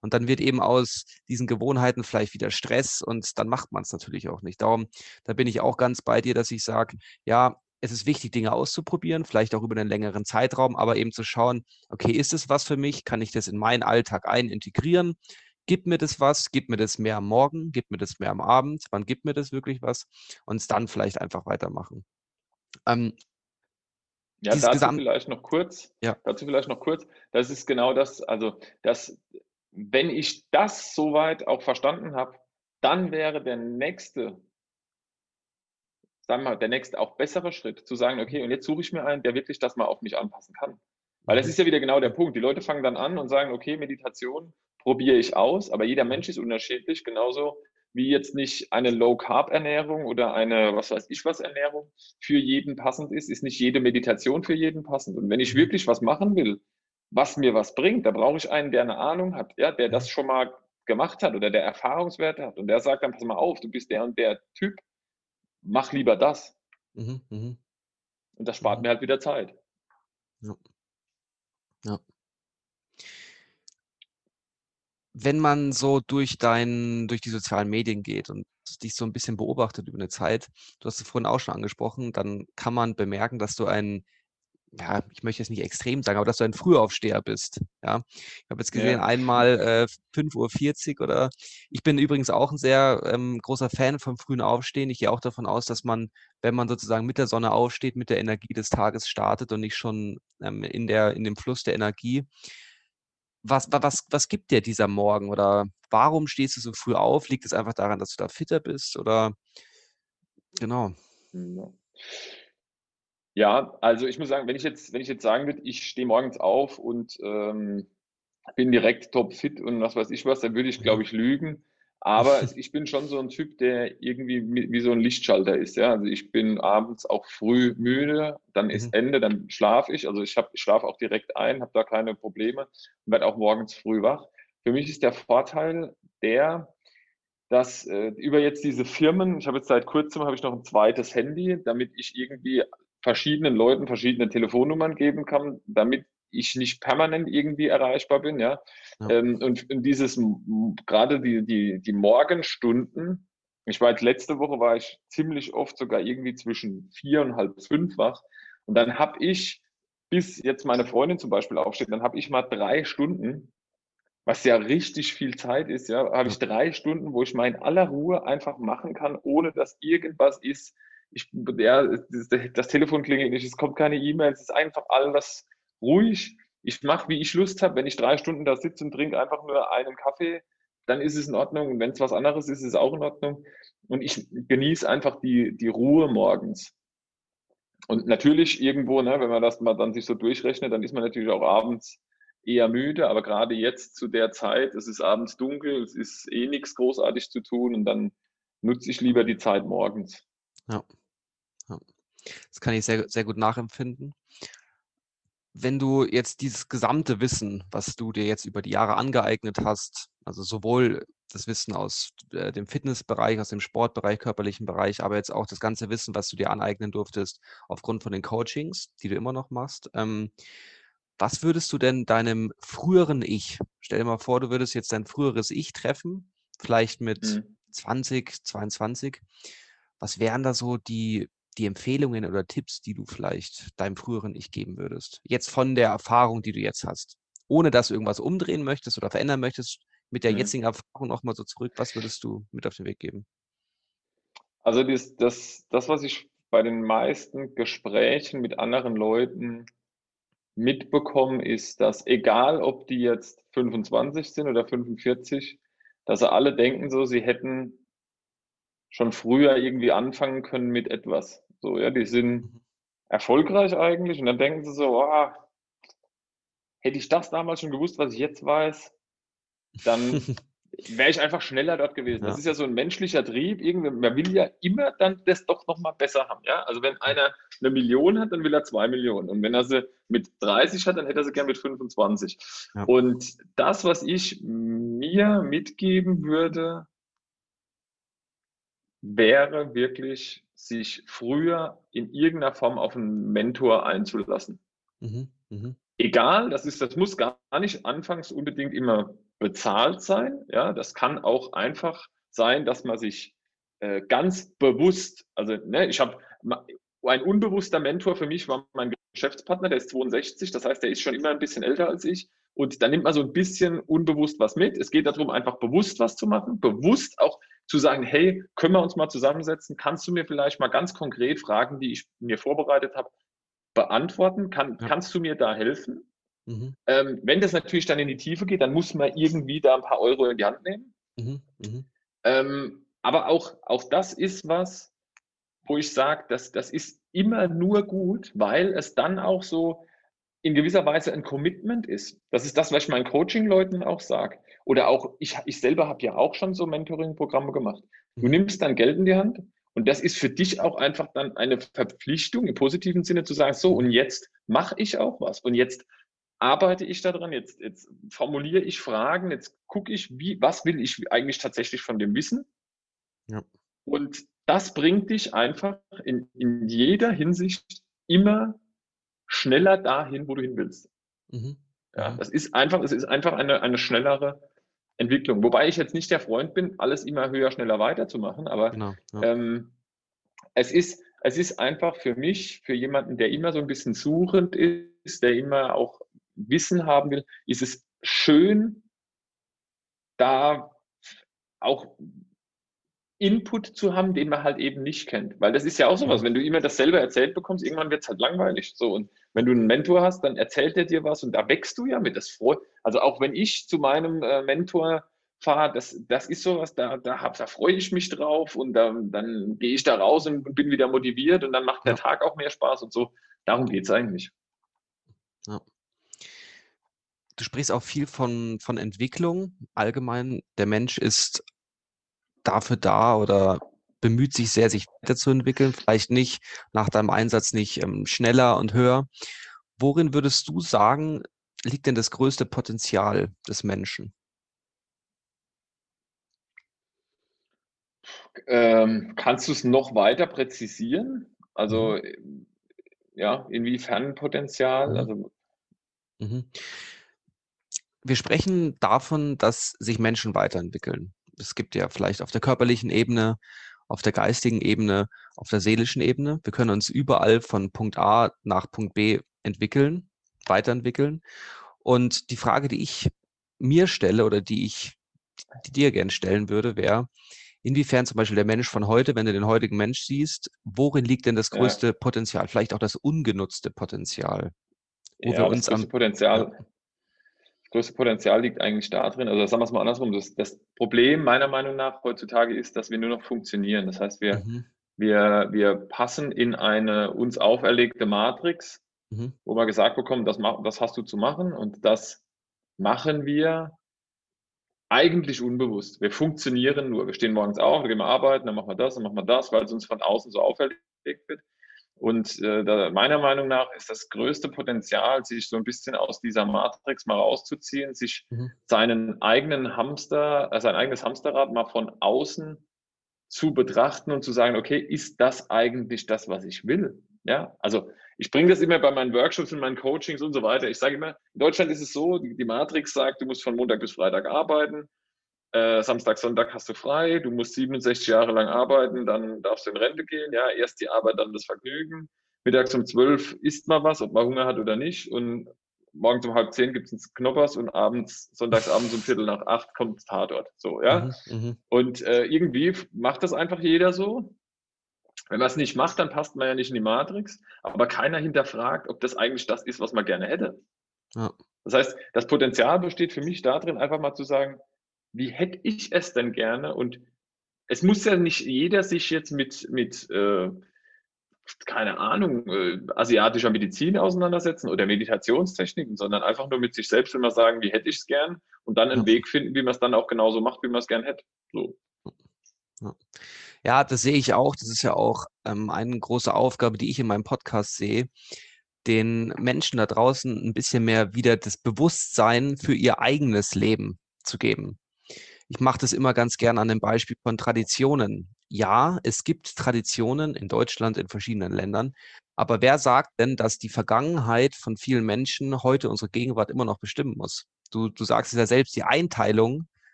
Und dann wird eben aus diesen Gewohnheiten vielleicht wieder Stress und dann macht man es natürlich auch nicht. Darum, da bin ich auch ganz bei dir, dass ich sage, ja, es ist wichtig, Dinge auszuprobieren, vielleicht auch über einen längeren Zeitraum, aber eben zu schauen, okay, ist es was für mich? Kann ich das in meinen Alltag ein integrieren? Gibt mir das was? Gibt mir das mehr am Morgen? Gibt mir das mehr am Abend? Wann gibt mir das wirklich was? Und es dann vielleicht einfach weitermachen. Ähm, Ja, dazu Gesamt- vielleicht noch kurz. Ja. Dazu vielleicht noch kurz. Das ist genau das, also das, wenn ich das soweit auch verstanden habe, dann wäre der nächste, sagen wir mal, der nächste auch bessere Schritt, zu sagen, okay, und jetzt suche ich mir einen, der wirklich das mal auf mich anpassen kann. Weil das Mhm. ist ja wieder genau der Punkt. Die Leute fangen dann an und sagen, okay, Meditation probiere ich aus, aber jeder Mensch ist unterschiedlich, genauso wie jetzt nicht eine Low-Carb-Ernährung oder eine, was weiß ich was, Ernährung für jeden passend ist, ist nicht jede Meditation für jeden passend. Und wenn ich wirklich was machen will, was mir was bringt. Da brauche ich einen, der eine Ahnung hat, ja, der das schon mal gemacht hat oder der Erfahrungswerte hat und der sagt dann, pass mal auf, du bist der und der Typ, mach lieber das. Mhm, mhm. Und das spart Mhm. mir halt wieder Zeit. Ja. Ja. Wenn man so durch dein durch die sozialen Medien geht und dich so ein bisschen beobachtet über eine Zeit, du hast es vorhin auch schon angesprochen, dann kann man bemerken, dass du ein ja, ich möchte jetzt nicht extrem sagen, aber dass du ein Frühaufsteher bist, ja. Ich habe jetzt gesehen, Ja. einmal, äh, 5:40 oder ich bin übrigens auch ein sehr, ähm, großer Fan vom frühen Aufstehen. Ich gehe auch davon aus, dass man, wenn man sozusagen mit der Sonne aufsteht, mit der Energie des Tages startet und nicht schon, ähm, in der in dem Fluss der Energie. Was wa was was gibt dir dieser Morgen oder warum stehst du so früh auf? Liegt es einfach daran, dass du da fitter bist oder genau. Ja. Ja, also ich muss sagen, wenn ich jetzt, wenn ich jetzt sagen würde, ich stehe morgens auf und ähm, bin direkt topfit und was weiß ich was, dann würde ich, glaube ich, lügen. Aber ich bin schon so ein Typ, der irgendwie wie, wie so ein Lichtschalter ist. Ja? Also ich bin abends auch früh müde, dann ist Mhm. Ende, dann schlafe ich. Also ich, hab- ich schlafe auch direkt ein, habe da keine Probleme und werde auch morgens früh wach. Für mich ist der Vorteil der, dass äh, über jetzt diese Firmen, ich habe jetzt seit kurzem habe ich noch ein zweites Handy, damit ich irgendwie verschiedenen Leuten verschiedene Telefonnummern geben kann, damit ich nicht permanent irgendwie erreichbar bin, ja. Ja. Ähm, und, und dieses gerade die, die, die Morgenstunden, ich war jetzt letzte Woche war ich ziemlich oft sogar irgendwie zwischen vier und halb fünf wach. Und dann habe ich, bis jetzt meine Freundin zum Beispiel aufsteht, dann habe ich mal drei Stunden, was ja richtig viel Zeit ist, ja, habe ich drei Stunden, wo ich mal in aller Ruhe einfach machen kann, ohne dass irgendwas ist. Ich, ja, das, das Telefon klingelt nicht, es kommt keine E-Mail, es ist einfach alles ruhig. Ich mache, wie ich Lust habe. Wenn ich drei Stunden da sitze und trinke einfach nur einen Kaffee, dann ist es in Ordnung. Und wenn es was anderes ist, ist es auch in Ordnung. Und ich genieße einfach die, die Ruhe morgens. Und natürlich irgendwo, ne, wenn man das mal dann sich so durchrechnet, dann ist man natürlich auch abends eher müde, aber gerade jetzt zu der Zeit, es ist abends dunkel, es ist eh nichts großartig zu tun und dann nutze ich lieber die Zeit morgens. Ja. Ja. Das kann ich sehr, sehr gut nachempfinden. Wenn du jetzt dieses gesamte Wissen, was du dir jetzt über die Jahre angeeignet hast, also sowohl das Wissen aus äh, dem Fitnessbereich, aus dem Sportbereich, körperlichen Bereich, aber jetzt auch das ganze Wissen, was du dir aneignen durftest, aufgrund von den Coachings, die du immer noch machst, ähm, was würdest du denn deinem früheren Ich, stell dir mal vor, du würdest jetzt dein früheres Ich treffen, vielleicht mit Mhm. 20, 22. Was wären da so die, die Empfehlungen oder Tipps, die du vielleicht deinem früheren Ich geben würdest? Jetzt von der Erfahrung, die du jetzt hast. Ohne dass du irgendwas umdrehen möchtest oder verändern möchtest, mit der Mhm. jetzigen Erfahrung nochmal so zurück, was würdest du mit auf den Weg geben? Also das, das, das, was ich bei den meisten Gesprächen mit anderen Leuten mitbekomme, ist, dass egal, ob die jetzt 25 sind oder 45, dass sie alle denken so, sie hätten schon früher irgendwie anfangen können mit etwas. So, ja, die sind Mhm. erfolgreich eigentlich und dann denken sie so, oh, hätte ich das damals schon gewusst, was ich jetzt weiß, dann wäre ich einfach schneller dort gewesen. Das Ja. ist ja so ein menschlicher Trieb. Irgendwie, man will ja immer dann das doch nochmal besser haben. Ja? Also wenn einer eine Million hat, dann will er zwei Millionen. Und wenn er sie mit 30 hat, dann hätte er sie gern mit 25. Ja. Und das, was ich mir mitgeben würde, wäre wirklich, sich früher in irgendeiner Form auf einen Mentor einzulassen Mhm, mhm, egal, das ist, das muss gar nicht anfangs unbedingt immer bezahlt sein. Ja, das kann auch einfach sein, dass man sich äh, ganz bewusst, also ne, ich habe ein unbewusster Mentor für mich war mein Geschäftspartner, der ist 62, das heißt, der ist schon immer ein bisschen älter als ich. Und da nimmt man so ein bisschen unbewusst was mit. Es geht darum, einfach bewusst was zu machen, bewusst auch zu sagen, hey, können wir uns mal zusammensetzen? Kannst du mir vielleicht mal ganz konkret Fragen, die ich mir vorbereitet habe, beantworten? Kann, Ja. Kannst du mir da helfen? mhm, Ähm, wenn das natürlich dann in die Tiefe geht, dann muss man irgendwie da ein paar Euro in die Hand nehmen. mhm, mhm, Ähm, aber auch, auch das ist was, wo ich sage, dass das ist immer nur gut, weil es dann auch so in gewisser Weise ein Commitment ist. Das ist das, was ich meinen Coaching-Leuten auch sage. Oder auch, ich, ich selber habe ja auch schon so Mentoring-Programme gemacht. Du Mhm. nimmst dann Geld in die Hand und das ist für dich auch einfach dann eine Verpflichtung im positiven Sinne zu sagen, so und jetzt mache ich auch was und jetzt arbeite ich daran, jetzt, jetzt formuliere ich Fragen, jetzt gucke ich, wie, was will ich eigentlich tatsächlich von dem wissen. Ja. Und das bringt dich einfach in, in jeder Hinsicht immer schneller dahin, wo du hin willst. Mhm. Ja, das ist einfach, es ist einfach eine, eine schnellere Entwicklung. Wobei ich jetzt nicht der Freund bin, alles immer höher, schneller weiterzumachen, aber genau, ja. ähm, es, ist, es ist einfach für mich, für jemanden, der immer so ein bisschen suchend ist, der immer auch Wissen haben will, ist es schön, da auch Input zu haben, den man halt eben nicht kennt. Weil das ist ja auch sowas, wenn du immer dasselbe erzählt bekommst, irgendwann wird es halt langweilig. So, und wenn du einen Mentor hast, dann erzählt er dir was und da wächst du ja mit. Das freut. Also auch wenn ich zu meinem äh, Mentor fahre, das, das ist sowas, da, da, hab, da freue ich mich drauf und da, dann gehe ich da raus und bin wieder motiviert und dann macht der Tag auch mehr Spaß und so. Darum geht es eigentlich. Ja. Du sprichst auch viel von, von Entwicklung. Allgemein, der Mensch ist dafür da oder bemüht sich sehr, sich weiterzuentwickeln, vielleicht nicht nach deinem Einsatz nicht ähm, schneller und höher. Worin würdest du sagen, liegt denn das größte Potenzial des Menschen? Ähm, kannst du es noch weiter präzisieren? Also, mhm. Äh, ja, inwiefern Potenzial? Mhm. Also, mhm. Wir sprechen davon, dass sich Menschen weiterentwickeln es gibt ja vielleicht auf der körperlichen Ebene, auf der geistigen Ebene, auf der seelischen Ebene. Wir können uns überall von Punkt A nach Punkt B entwickeln, weiterentwickeln. Und die Frage, die ich mir stelle oder die ich die dir gerne stellen würde, wäre, inwiefern zum Beispiel der Mensch von heute, wenn du den heutigen Mensch siehst, worin liegt denn das größte ja. Potenzial, vielleicht auch das ungenutzte Potenzial? Wo ja, wir uns am, Potenzial, größte Potenzial liegt eigentlich da drin. Also sagen wir es mal andersrum. Das, das, Problem meiner Meinung nach heutzutage ist, dass wir nur noch funktionieren. Das heißt, wir, mhm. wir, wir passen in eine uns auferlegte Matrix, mhm. wo wir gesagt bekommen, das, das hast du zu machen und das machen wir eigentlich unbewusst. Wir funktionieren nur. Wir stehen morgens auf, wir gehen mal arbeiten, dann machen wir das, dann machen wir das, weil es uns von außen so auferlegt wird. Und äh, da, meiner Meinung nach ist das größte Potenzial, sich so ein bisschen aus dieser Matrix mal rauszuziehen, sich mhm. seinen eigenen Hamster, äh, sein eigenes Hamsterrad mal von außen zu betrachten und zu sagen, okay, ist das eigentlich das, was ich will? Ja, also ich bringe das immer bei meinen Workshops und meinen Coachings und so weiter. Ich sage immer, in Deutschland ist es so, die, die Matrix sagt, du musst von Montag bis Freitag arbeiten, äh, Samstag, Sonntag hast du frei, du musst 67 Jahre lang arbeiten, dann darfst du in Rente gehen, ja, erst die Arbeit, dann das Vergnügen. Mittags um 12 isst man was, ob man Hunger hat oder nicht und morgens um halb zehn gibt es einen Knoppers und abends, sonntagsabends um Viertel nach acht kommt das Tatort. So, ja. Mhm, mhm, und äh, irgendwie macht das einfach jeder so. Wenn man es nicht macht, dann passt man ja nicht in die Matrix, aber keiner hinterfragt, ob das eigentlich das ist, was man gerne hätte. Ja. Das heißt, das Potenzial besteht für mich darin, einfach mal zu sagen, wie hätte ich es denn gerne? Und es muss ja nicht jeder sich jetzt mit, mit äh, keine Ahnung, äh, asiatischer Medizin auseinandersetzen oder Meditationstechniken, sondern einfach nur mit sich selbst immer sagen, wie hätte ich es gern und dann einen ja. Weg finden, wie man es dann auch genauso macht, wie man es gern hätte. So. Ja. ja. das sehe ich auch. Das ist ja auch ähm, eine große Aufgabe, die ich in meinem Podcast sehe, den Menschen da draußen ein bisschen mehr wieder das Bewusstsein für ihr eigenes Leben zu geben. Ich mache das immer ganz gern an dem Beispiel von Traditionen. Ja, es gibt Traditionen in Deutschland, in verschiedenen Ländern. Aber wer sagt denn, dass die Vergangenheit von vielen Menschen heute unsere Gegenwart immer noch bestimmen muss? Du, du sagst es ja selbst, die Einteilung,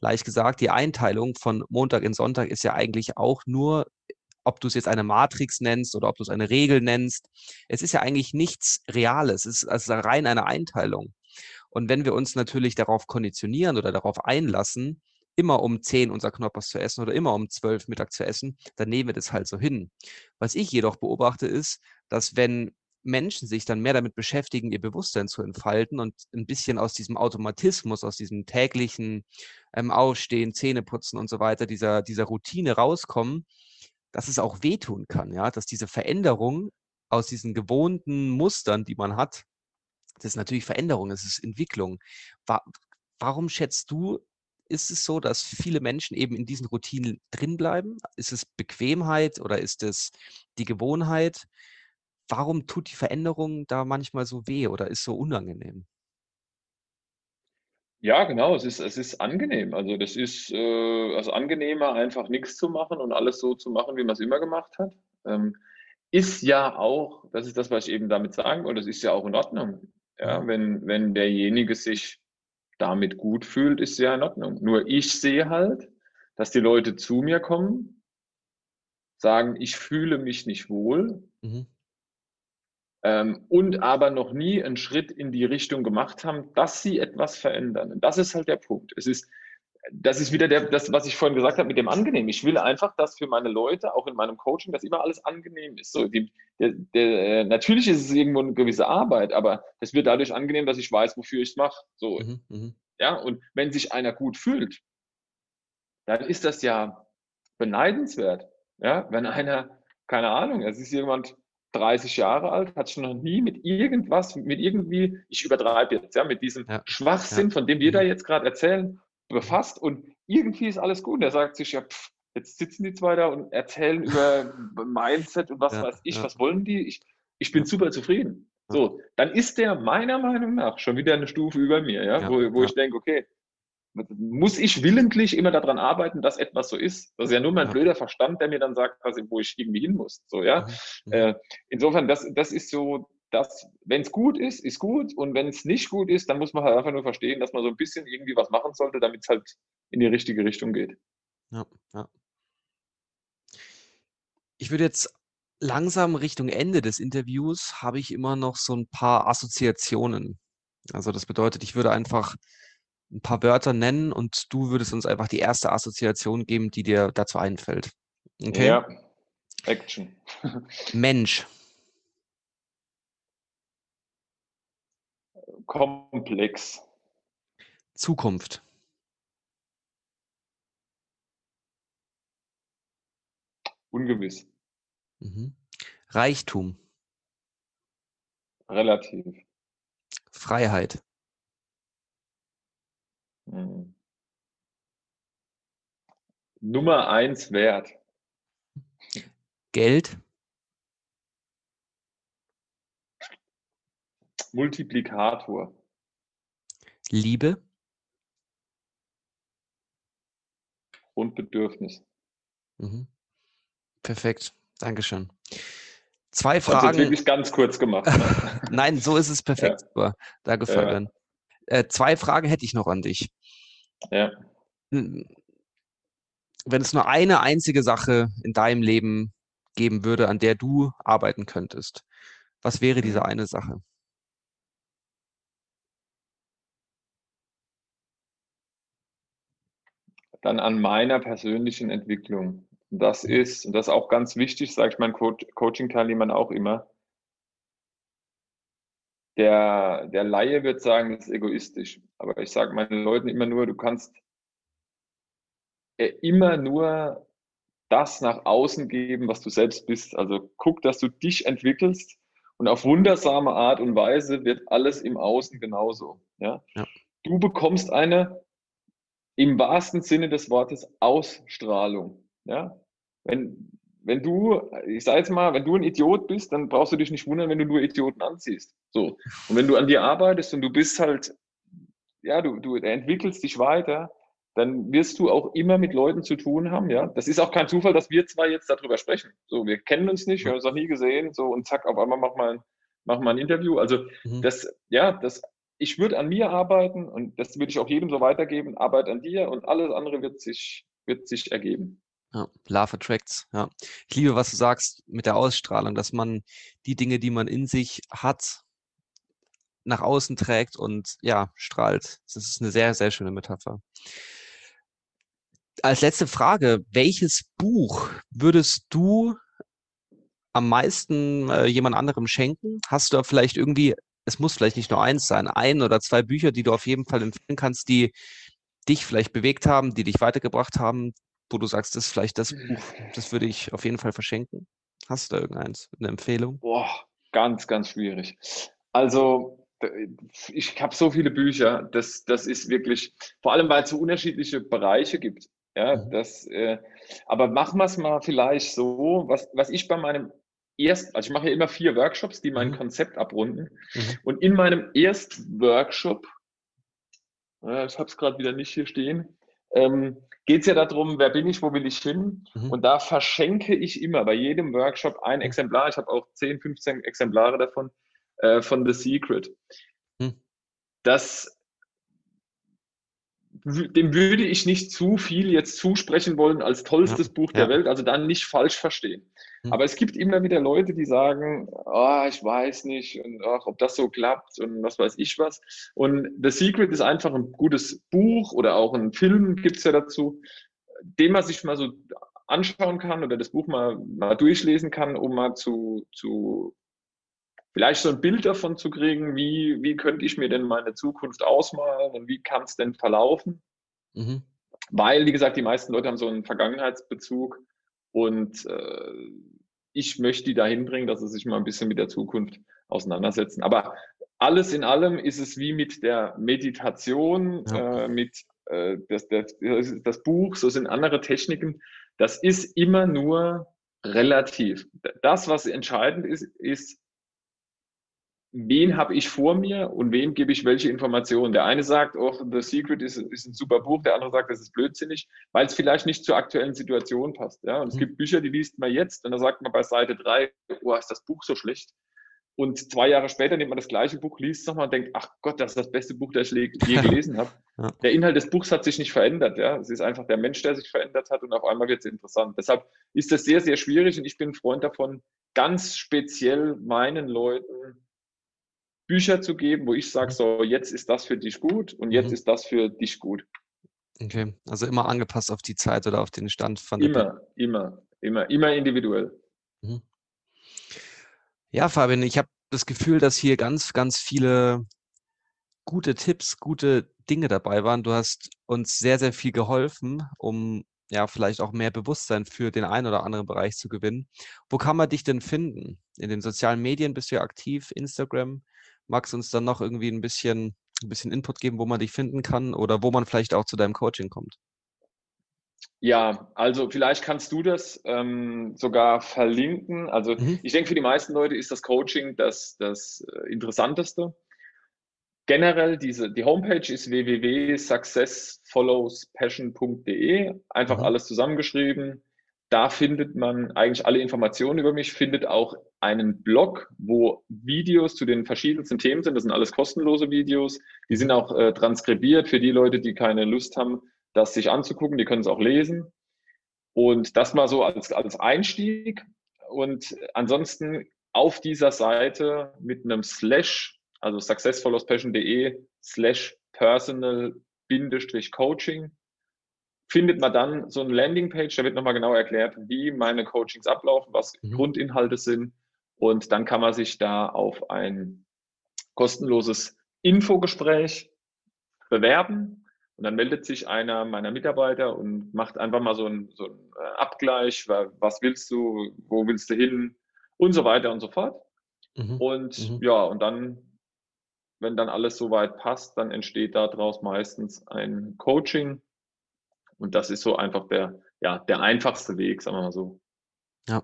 leicht gesagt, die Einteilung von Montag in Sonntag ist ja eigentlich auch nur, ob du es jetzt eine Matrix nennst oder ob du es eine Regel nennst. Es ist ja eigentlich nichts Reales. Es ist also rein eine Einteilung. Und wenn wir uns natürlich darauf konditionieren oder darauf einlassen, immer um 10 unser Knoppers zu essen oder immer um 12 Mittag zu essen, dann nehmen wir das halt so hin. Was ich jedoch beobachte ist, dass wenn Menschen sich dann mehr damit beschäftigen, ihr Bewusstsein zu entfalten und ein bisschen aus diesem Automatismus, aus diesem täglichen ähm, Aufstehen, Zähneputzen und so weiter, dieser, dieser Routine rauskommen, dass es auch wehtun kann, ja, dass diese Veränderung aus diesen gewohnten Mustern, die man hat, das ist natürlich Veränderung, es ist Entwicklung. Warum schätzt du, ist es so, dass viele Menschen eben in diesen Routinen drinbleiben? Ist es Bequemheit oder ist es die Gewohnheit? Warum tut die Veränderung da manchmal so weh oder ist so unangenehm? Ja, genau, es ist, es ist angenehm. Also das ist äh, also angenehmer, einfach nichts zu machen und alles so zu machen, wie man es immer gemacht hat. Ähm, ist ja auch, das ist das, was ich eben damit sagen wollte, das ist ja auch in Ordnung. Ja, wenn, wenn derjenige sich damit gut fühlt, ist ja in Ordnung. Nur ich sehe halt, dass die Leute zu mir kommen, sagen, ich fühle mich nicht wohl, mhm ähm, und aber noch nie einen Schritt in die Richtung gemacht haben, dass sie etwas verändern. Und das ist halt der Punkt. Es ist, das ist wieder der, das, was ich vorhin gesagt habe mit dem angenehm. Ich will einfach, dass für meine Leute, auch in meinem Coaching, dass immer alles angenehm ist. So, die, der, der, natürlich ist es irgendwo eine gewisse Arbeit, aber es wird dadurch angenehm, dass ich weiß, wofür ich es mache. So, mhm, mhm, ja, und wenn sich einer gut fühlt, dann ist das ja beneidenswert. Ja, wenn einer, keine Ahnung, es ist jemand, 30 Jahre alt, hat schon noch nie mit irgendwas, mit irgendwie, ich übertreibe jetzt, ja, mit diesem ja. Schwachsinn, ja. von dem wir da mhm. jetzt gerade erzählen, befasst und irgendwie ist alles gut. Und er sagt sich, ja, pff, jetzt sitzen die zwei da und erzählen über Mindset und was ja, weiß ich, was wollen die? Ich, ich bin super zufrieden. So, dann ist der meiner Meinung nach schon wieder eine Stufe über mir, ja, wo, wo ich denke, okay, muss ich willentlich immer daran arbeiten, dass etwas so ist. Das ist ja nur mein ja. blöder Verstand, der mir dann sagt, wo ich irgendwie hin muss. So, ja. Mhm. Äh, insofern, das, das ist so, dass, wenn es gut ist, ist gut. Und wenn es nicht gut ist, dann muss man halt einfach nur verstehen, dass man so ein bisschen irgendwie was machen sollte, damit es halt in die richtige Richtung geht. Ja, ja. Ich würde jetzt langsam Richtung Ende des Interviews habe ich immer noch so ein paar Assoziationen. Also das bedeutet, ich würde einfach ein paar Wörter nennen und du würdest uns einfach die erste Assoziation geben, die dir dazu einfällt. Okay? Ja, Action. Mensch. Komplex. Zukunft. Ungewiss. Mhm. Reichtum. Relativ. Freiheit. Mhm. Nummer eins Wert. Geld. Multiplikator. Liebe. Und Bedürfnis. Mhm. Perfekt. Dankeschön. Zwei Fragen. Das wirklich ganz kurz gemacht. Ne? Nein, so ist es perfekt. Ja. Danke, Fabian. Ja. Äh, zwei Fragen hätte ich noch an dich. Ja. Wenn es nur eine einzige Sache in deinem Leben geben würde, an der du arbeiten könntest, was wäre diese mhm. eine Sache? Dann an meiner persönlichen Entwicklung. Das ist, und das ist auch ganz wichtig, sage ich meinen Co Coaching-Teilnehmern auch immer, der, der Laie wird sagen, das ist egoistisch. Aber ich sage meinen Leuten immer nur, du kannst immer nur das nach außen geben, was du selbst bist. Also guck, dass du dich entwickelst und auf wundersame Art und Weise wird alles im Außen genauso. Ja? ja. Du bekommst eine im wahrsten Sinne des Wortes Ausstrahlung. Ja? Wenn, wenn du, ich sage jetzt mal, wenn du ein Idiot bist, dann brauchst du dich nicht wundern, wenn du nur Idioten anziehst. So. Und wenn du an dir arbeitest und du bist halt, ja, du, du entwickelst dich weiter, dann wirst du auch immer mit Leuten zu tun haben, ja. Das ist auch kein Zufall, dass wir zwei jetzt darüber sprechen. So, wir kennen uns nicht, wir haben uns noch nie gesehen, so und zack, auf einmal mach mal, mach mal ein Interview. Also mhm. das, ja, das, ich würde an mir arbeiten und das würde ich auch jedem so weitergeben. Arbeit an dir und alles andere wird sich, wird sich ergeben. Ja, Love attracts, ja. Ich liebe, was du sagst mit der Ausstrahlung, dass man die Dinge, die man in sich hat, nach außen trägt und ja, strahlt. Das ist eine sehr, sehr schöne Metapher. Als letzte Frage, welches Buch würdest du am meisten äh, jemand anderem schenken? Hast du da vielleicht irgendwie, es muss vielleicht nicht nur eins sein, ein oder zwei Bücher, die du auf jeden Fall empfehlen kannst, die dich vielleicht bewegt haben, die dich weitergebracht haben, wo du sagst, das ist vielleicht das Buch, das würde ich auf jeden Fall verschenken? Hast du da irgendeins, eine Empfehlung? Boah, ganz, ganz schwierig. Also, ich habe so viele Bücher, das, das ist wirklich, vor allem weil es so unterschiedliche Bereiche gibt. Ja, mhm. das, äh, aber machen wir es mal vielleicht so, was, was ich bei meinem ersten, also ich mache ja immer vier Workshops, die mein mhm. Konzept abrunden. Mhm. Und in meinem ersten Workshop ich habe es gerade wieder nicht hier stehen, ähm, geht es ja darum, wer bin ich, wo will ich hin? Mhm. Und da verschenke ich immer bei jedem Workshop ein mhm. Exemplar. Ich habe auch 10, 15 Exemplare davon äh, von The Secret. Mhm. Das dem würde ich nicht zu viel jetzt zusprechen wollen als tollstes ja, Buch der ja. Welt, also dann nicht falsch verstehen. Hm. Aber es gibt immer wieder Leute, die sagen, oh, ich weiß nicht, und ach, ob das so klappt und was weiß ich was. Und The Secret ist einfach ein gutes Buch oder auch ein Film gibt es ja dazu, den man sich mal so anschauen kann oder das Buch mal, mal durchlesen kann, um mal zu, zu vielleicht so ein Bild davon zu kriegen, wie, wie könnte ich mir denn meine Zukunft ausmalen und wie kann es denn verlaufen. Mhm. Weil, wie gesagt, die meisten Leute haben so einen Vergangenheitsbezug und äh, ich möchte die dahin bringen, dass sie sich mal ein bisschen mit der Zukunft auseinandersetzen. Aber alles in allem ist es wie mit der Meditation, ja. äh, mit äh, das, das, das Buch, so sind andere Techniken. Das ist immer nur relativ. Das, was entscheidend ist, ist, wen habe ich vor mir und wem gebe ich welche Informationen. Der eine sagt, oh, The Secret ist, ist ein super Buch, der andere sagt, das ist blödsinnig, weil es vielleicht nicht zur aktuellen Situation passt. Ja? Und es mhm. gibt Bücher, die liest man jetzt und da sagt man bei Seite 3, oh, ist das Buch so schlecht. Und zwei Jahre später nimmt man das gleiche Buch, liest es nochmal und denkt, ach Gott, das ist das beste Buch, das ich je gelesen habe. Ja. Der Inhalt des Buchs hat sich nicht verändert. Ja? Es ist einfach der Mensch, der sich verändert hat und auf einmal wird es interessant. Deshalb ist das sehr, sehr schwierig und ich bin ein Freund davon, ganz speziell meinen Leuten Bücher zu geben, wo ich sage, mhm. so, jetzt ist das für dich gut und jetzt mhm. ist das für dich gut. Okay, also immer angepasst auf die Zeit oder auf den Stand von der Immer, immer, immer, immer individuell. Mhm. Ja, Fabian, ich habe das Gefühl, dass hier ganz, ganz viele gute Tipps, gute Dinge dabei waren. Du hast uns sehr, sehr viel geholfen, um ja vielleicht auch mehr Bewusstsein für den einen oder anderen Bereich zu gewinnen. Wo kann man dich denn finden? In den sozialen Medien bist du ja aktiv, Instagram. Magst du uns dann noch irgendwie ein bisschen, ein bisschen Input geben, wo man dich finden kann oder wo man vielleicht auch zu deinem Coaching kommt? Ja, also vielleicht kannst du das ähm, sogar verlinken. Also mhm. ich denke, für die meisten Leute ist das Coaching das, das äh, Interessanteste. Generell, diese, die Homepage ist www.successfollowspassion.de. Einfach mhm. alles zusammengeschrieben. Da findet man eigentlich alle Informationen über mich, findet auch einen Blog, wo Videos zu den verschiedensten Themen sind. Das sind alles kostenlose Videos. Die sind auch äh, transkribiert für die Leute, die keine Lust haben, das sich anzugucken. Die können es auch lesen. Und das mal so als, als Einstieg. Und ansonsten auf dieser Seite mit einem Slash, also successfollowspassion.de slash personal Coaching findet man dann so eine Landingpage, da wird nochmal genau erklärt, wie meine Coachings ablaufen, was mhm. Grundinhalte sind. Und dann kann man sich da auf ein kostenloses Infogespräch bewerben. Und dann meldet sich einer meiner Mitarbeiter und macht einfach mal so einen, so einen äh, Abgleich, was willst du, wo willst du hin und so weiter und so fort. Mhm. Und mhm. ja, und dann, wenn dann alles soweit passt, dann entsteht daraus meistens ein Coaching und das ist so einfach der, ja, der einfachste Weg, sagen wir mal so. Ja,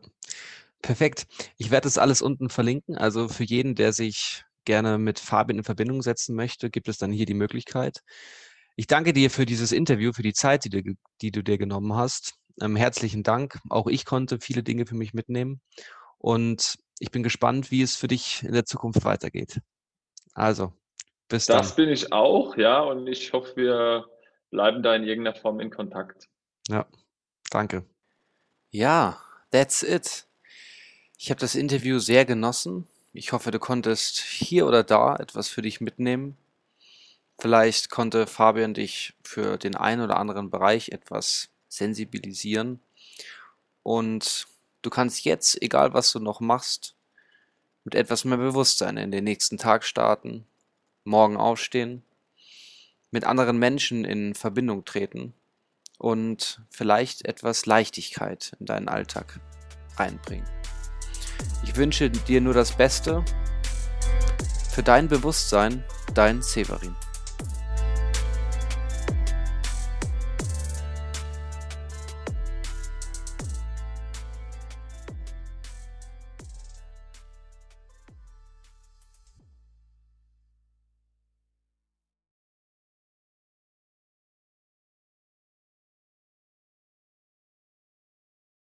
perfekt. Ich werde das alles unten verlinken. Also für jeden, der sich gerne mit Fabian in Verbindung setzen möchte, gibt es dann hier die Möglichkeit. Ich danke dir für dieses Interview, für die Zeit, die du, die du dir genommen hast. Ähm, herzlichen Dank. Auch ich konnte viele Dinge für mich mitnehmen. Und ich bin gespannt, wie es für dich in der Zukunft weitergeht. Also, bis dann. Das bin ich auch, ja. Und ich hoffe, wir bleiben da in irgendeiner Form in Kontakt. Ja, danke. Ja, that's it. Ich habe das Interview sehr genossen. Ich hoffe, du konntest hier oder da etwas für dich mitnehmen. Vielleicht konnte Fabian dich für den einen oder anderen Bereich etwas sensibilisieren. Und du kannst jetzt, egal was du noch machst, mit etwas mehr Bewusstsein in den nächsten Tag starten, morgen aufstehen mit anderen Menschen in Verbindung treten und vielleicht etwas Leichtigkeit in deinen Alltag reinbringen. Ich wünsche dir nur das Beste für dein Bewusstsein, dein Severin.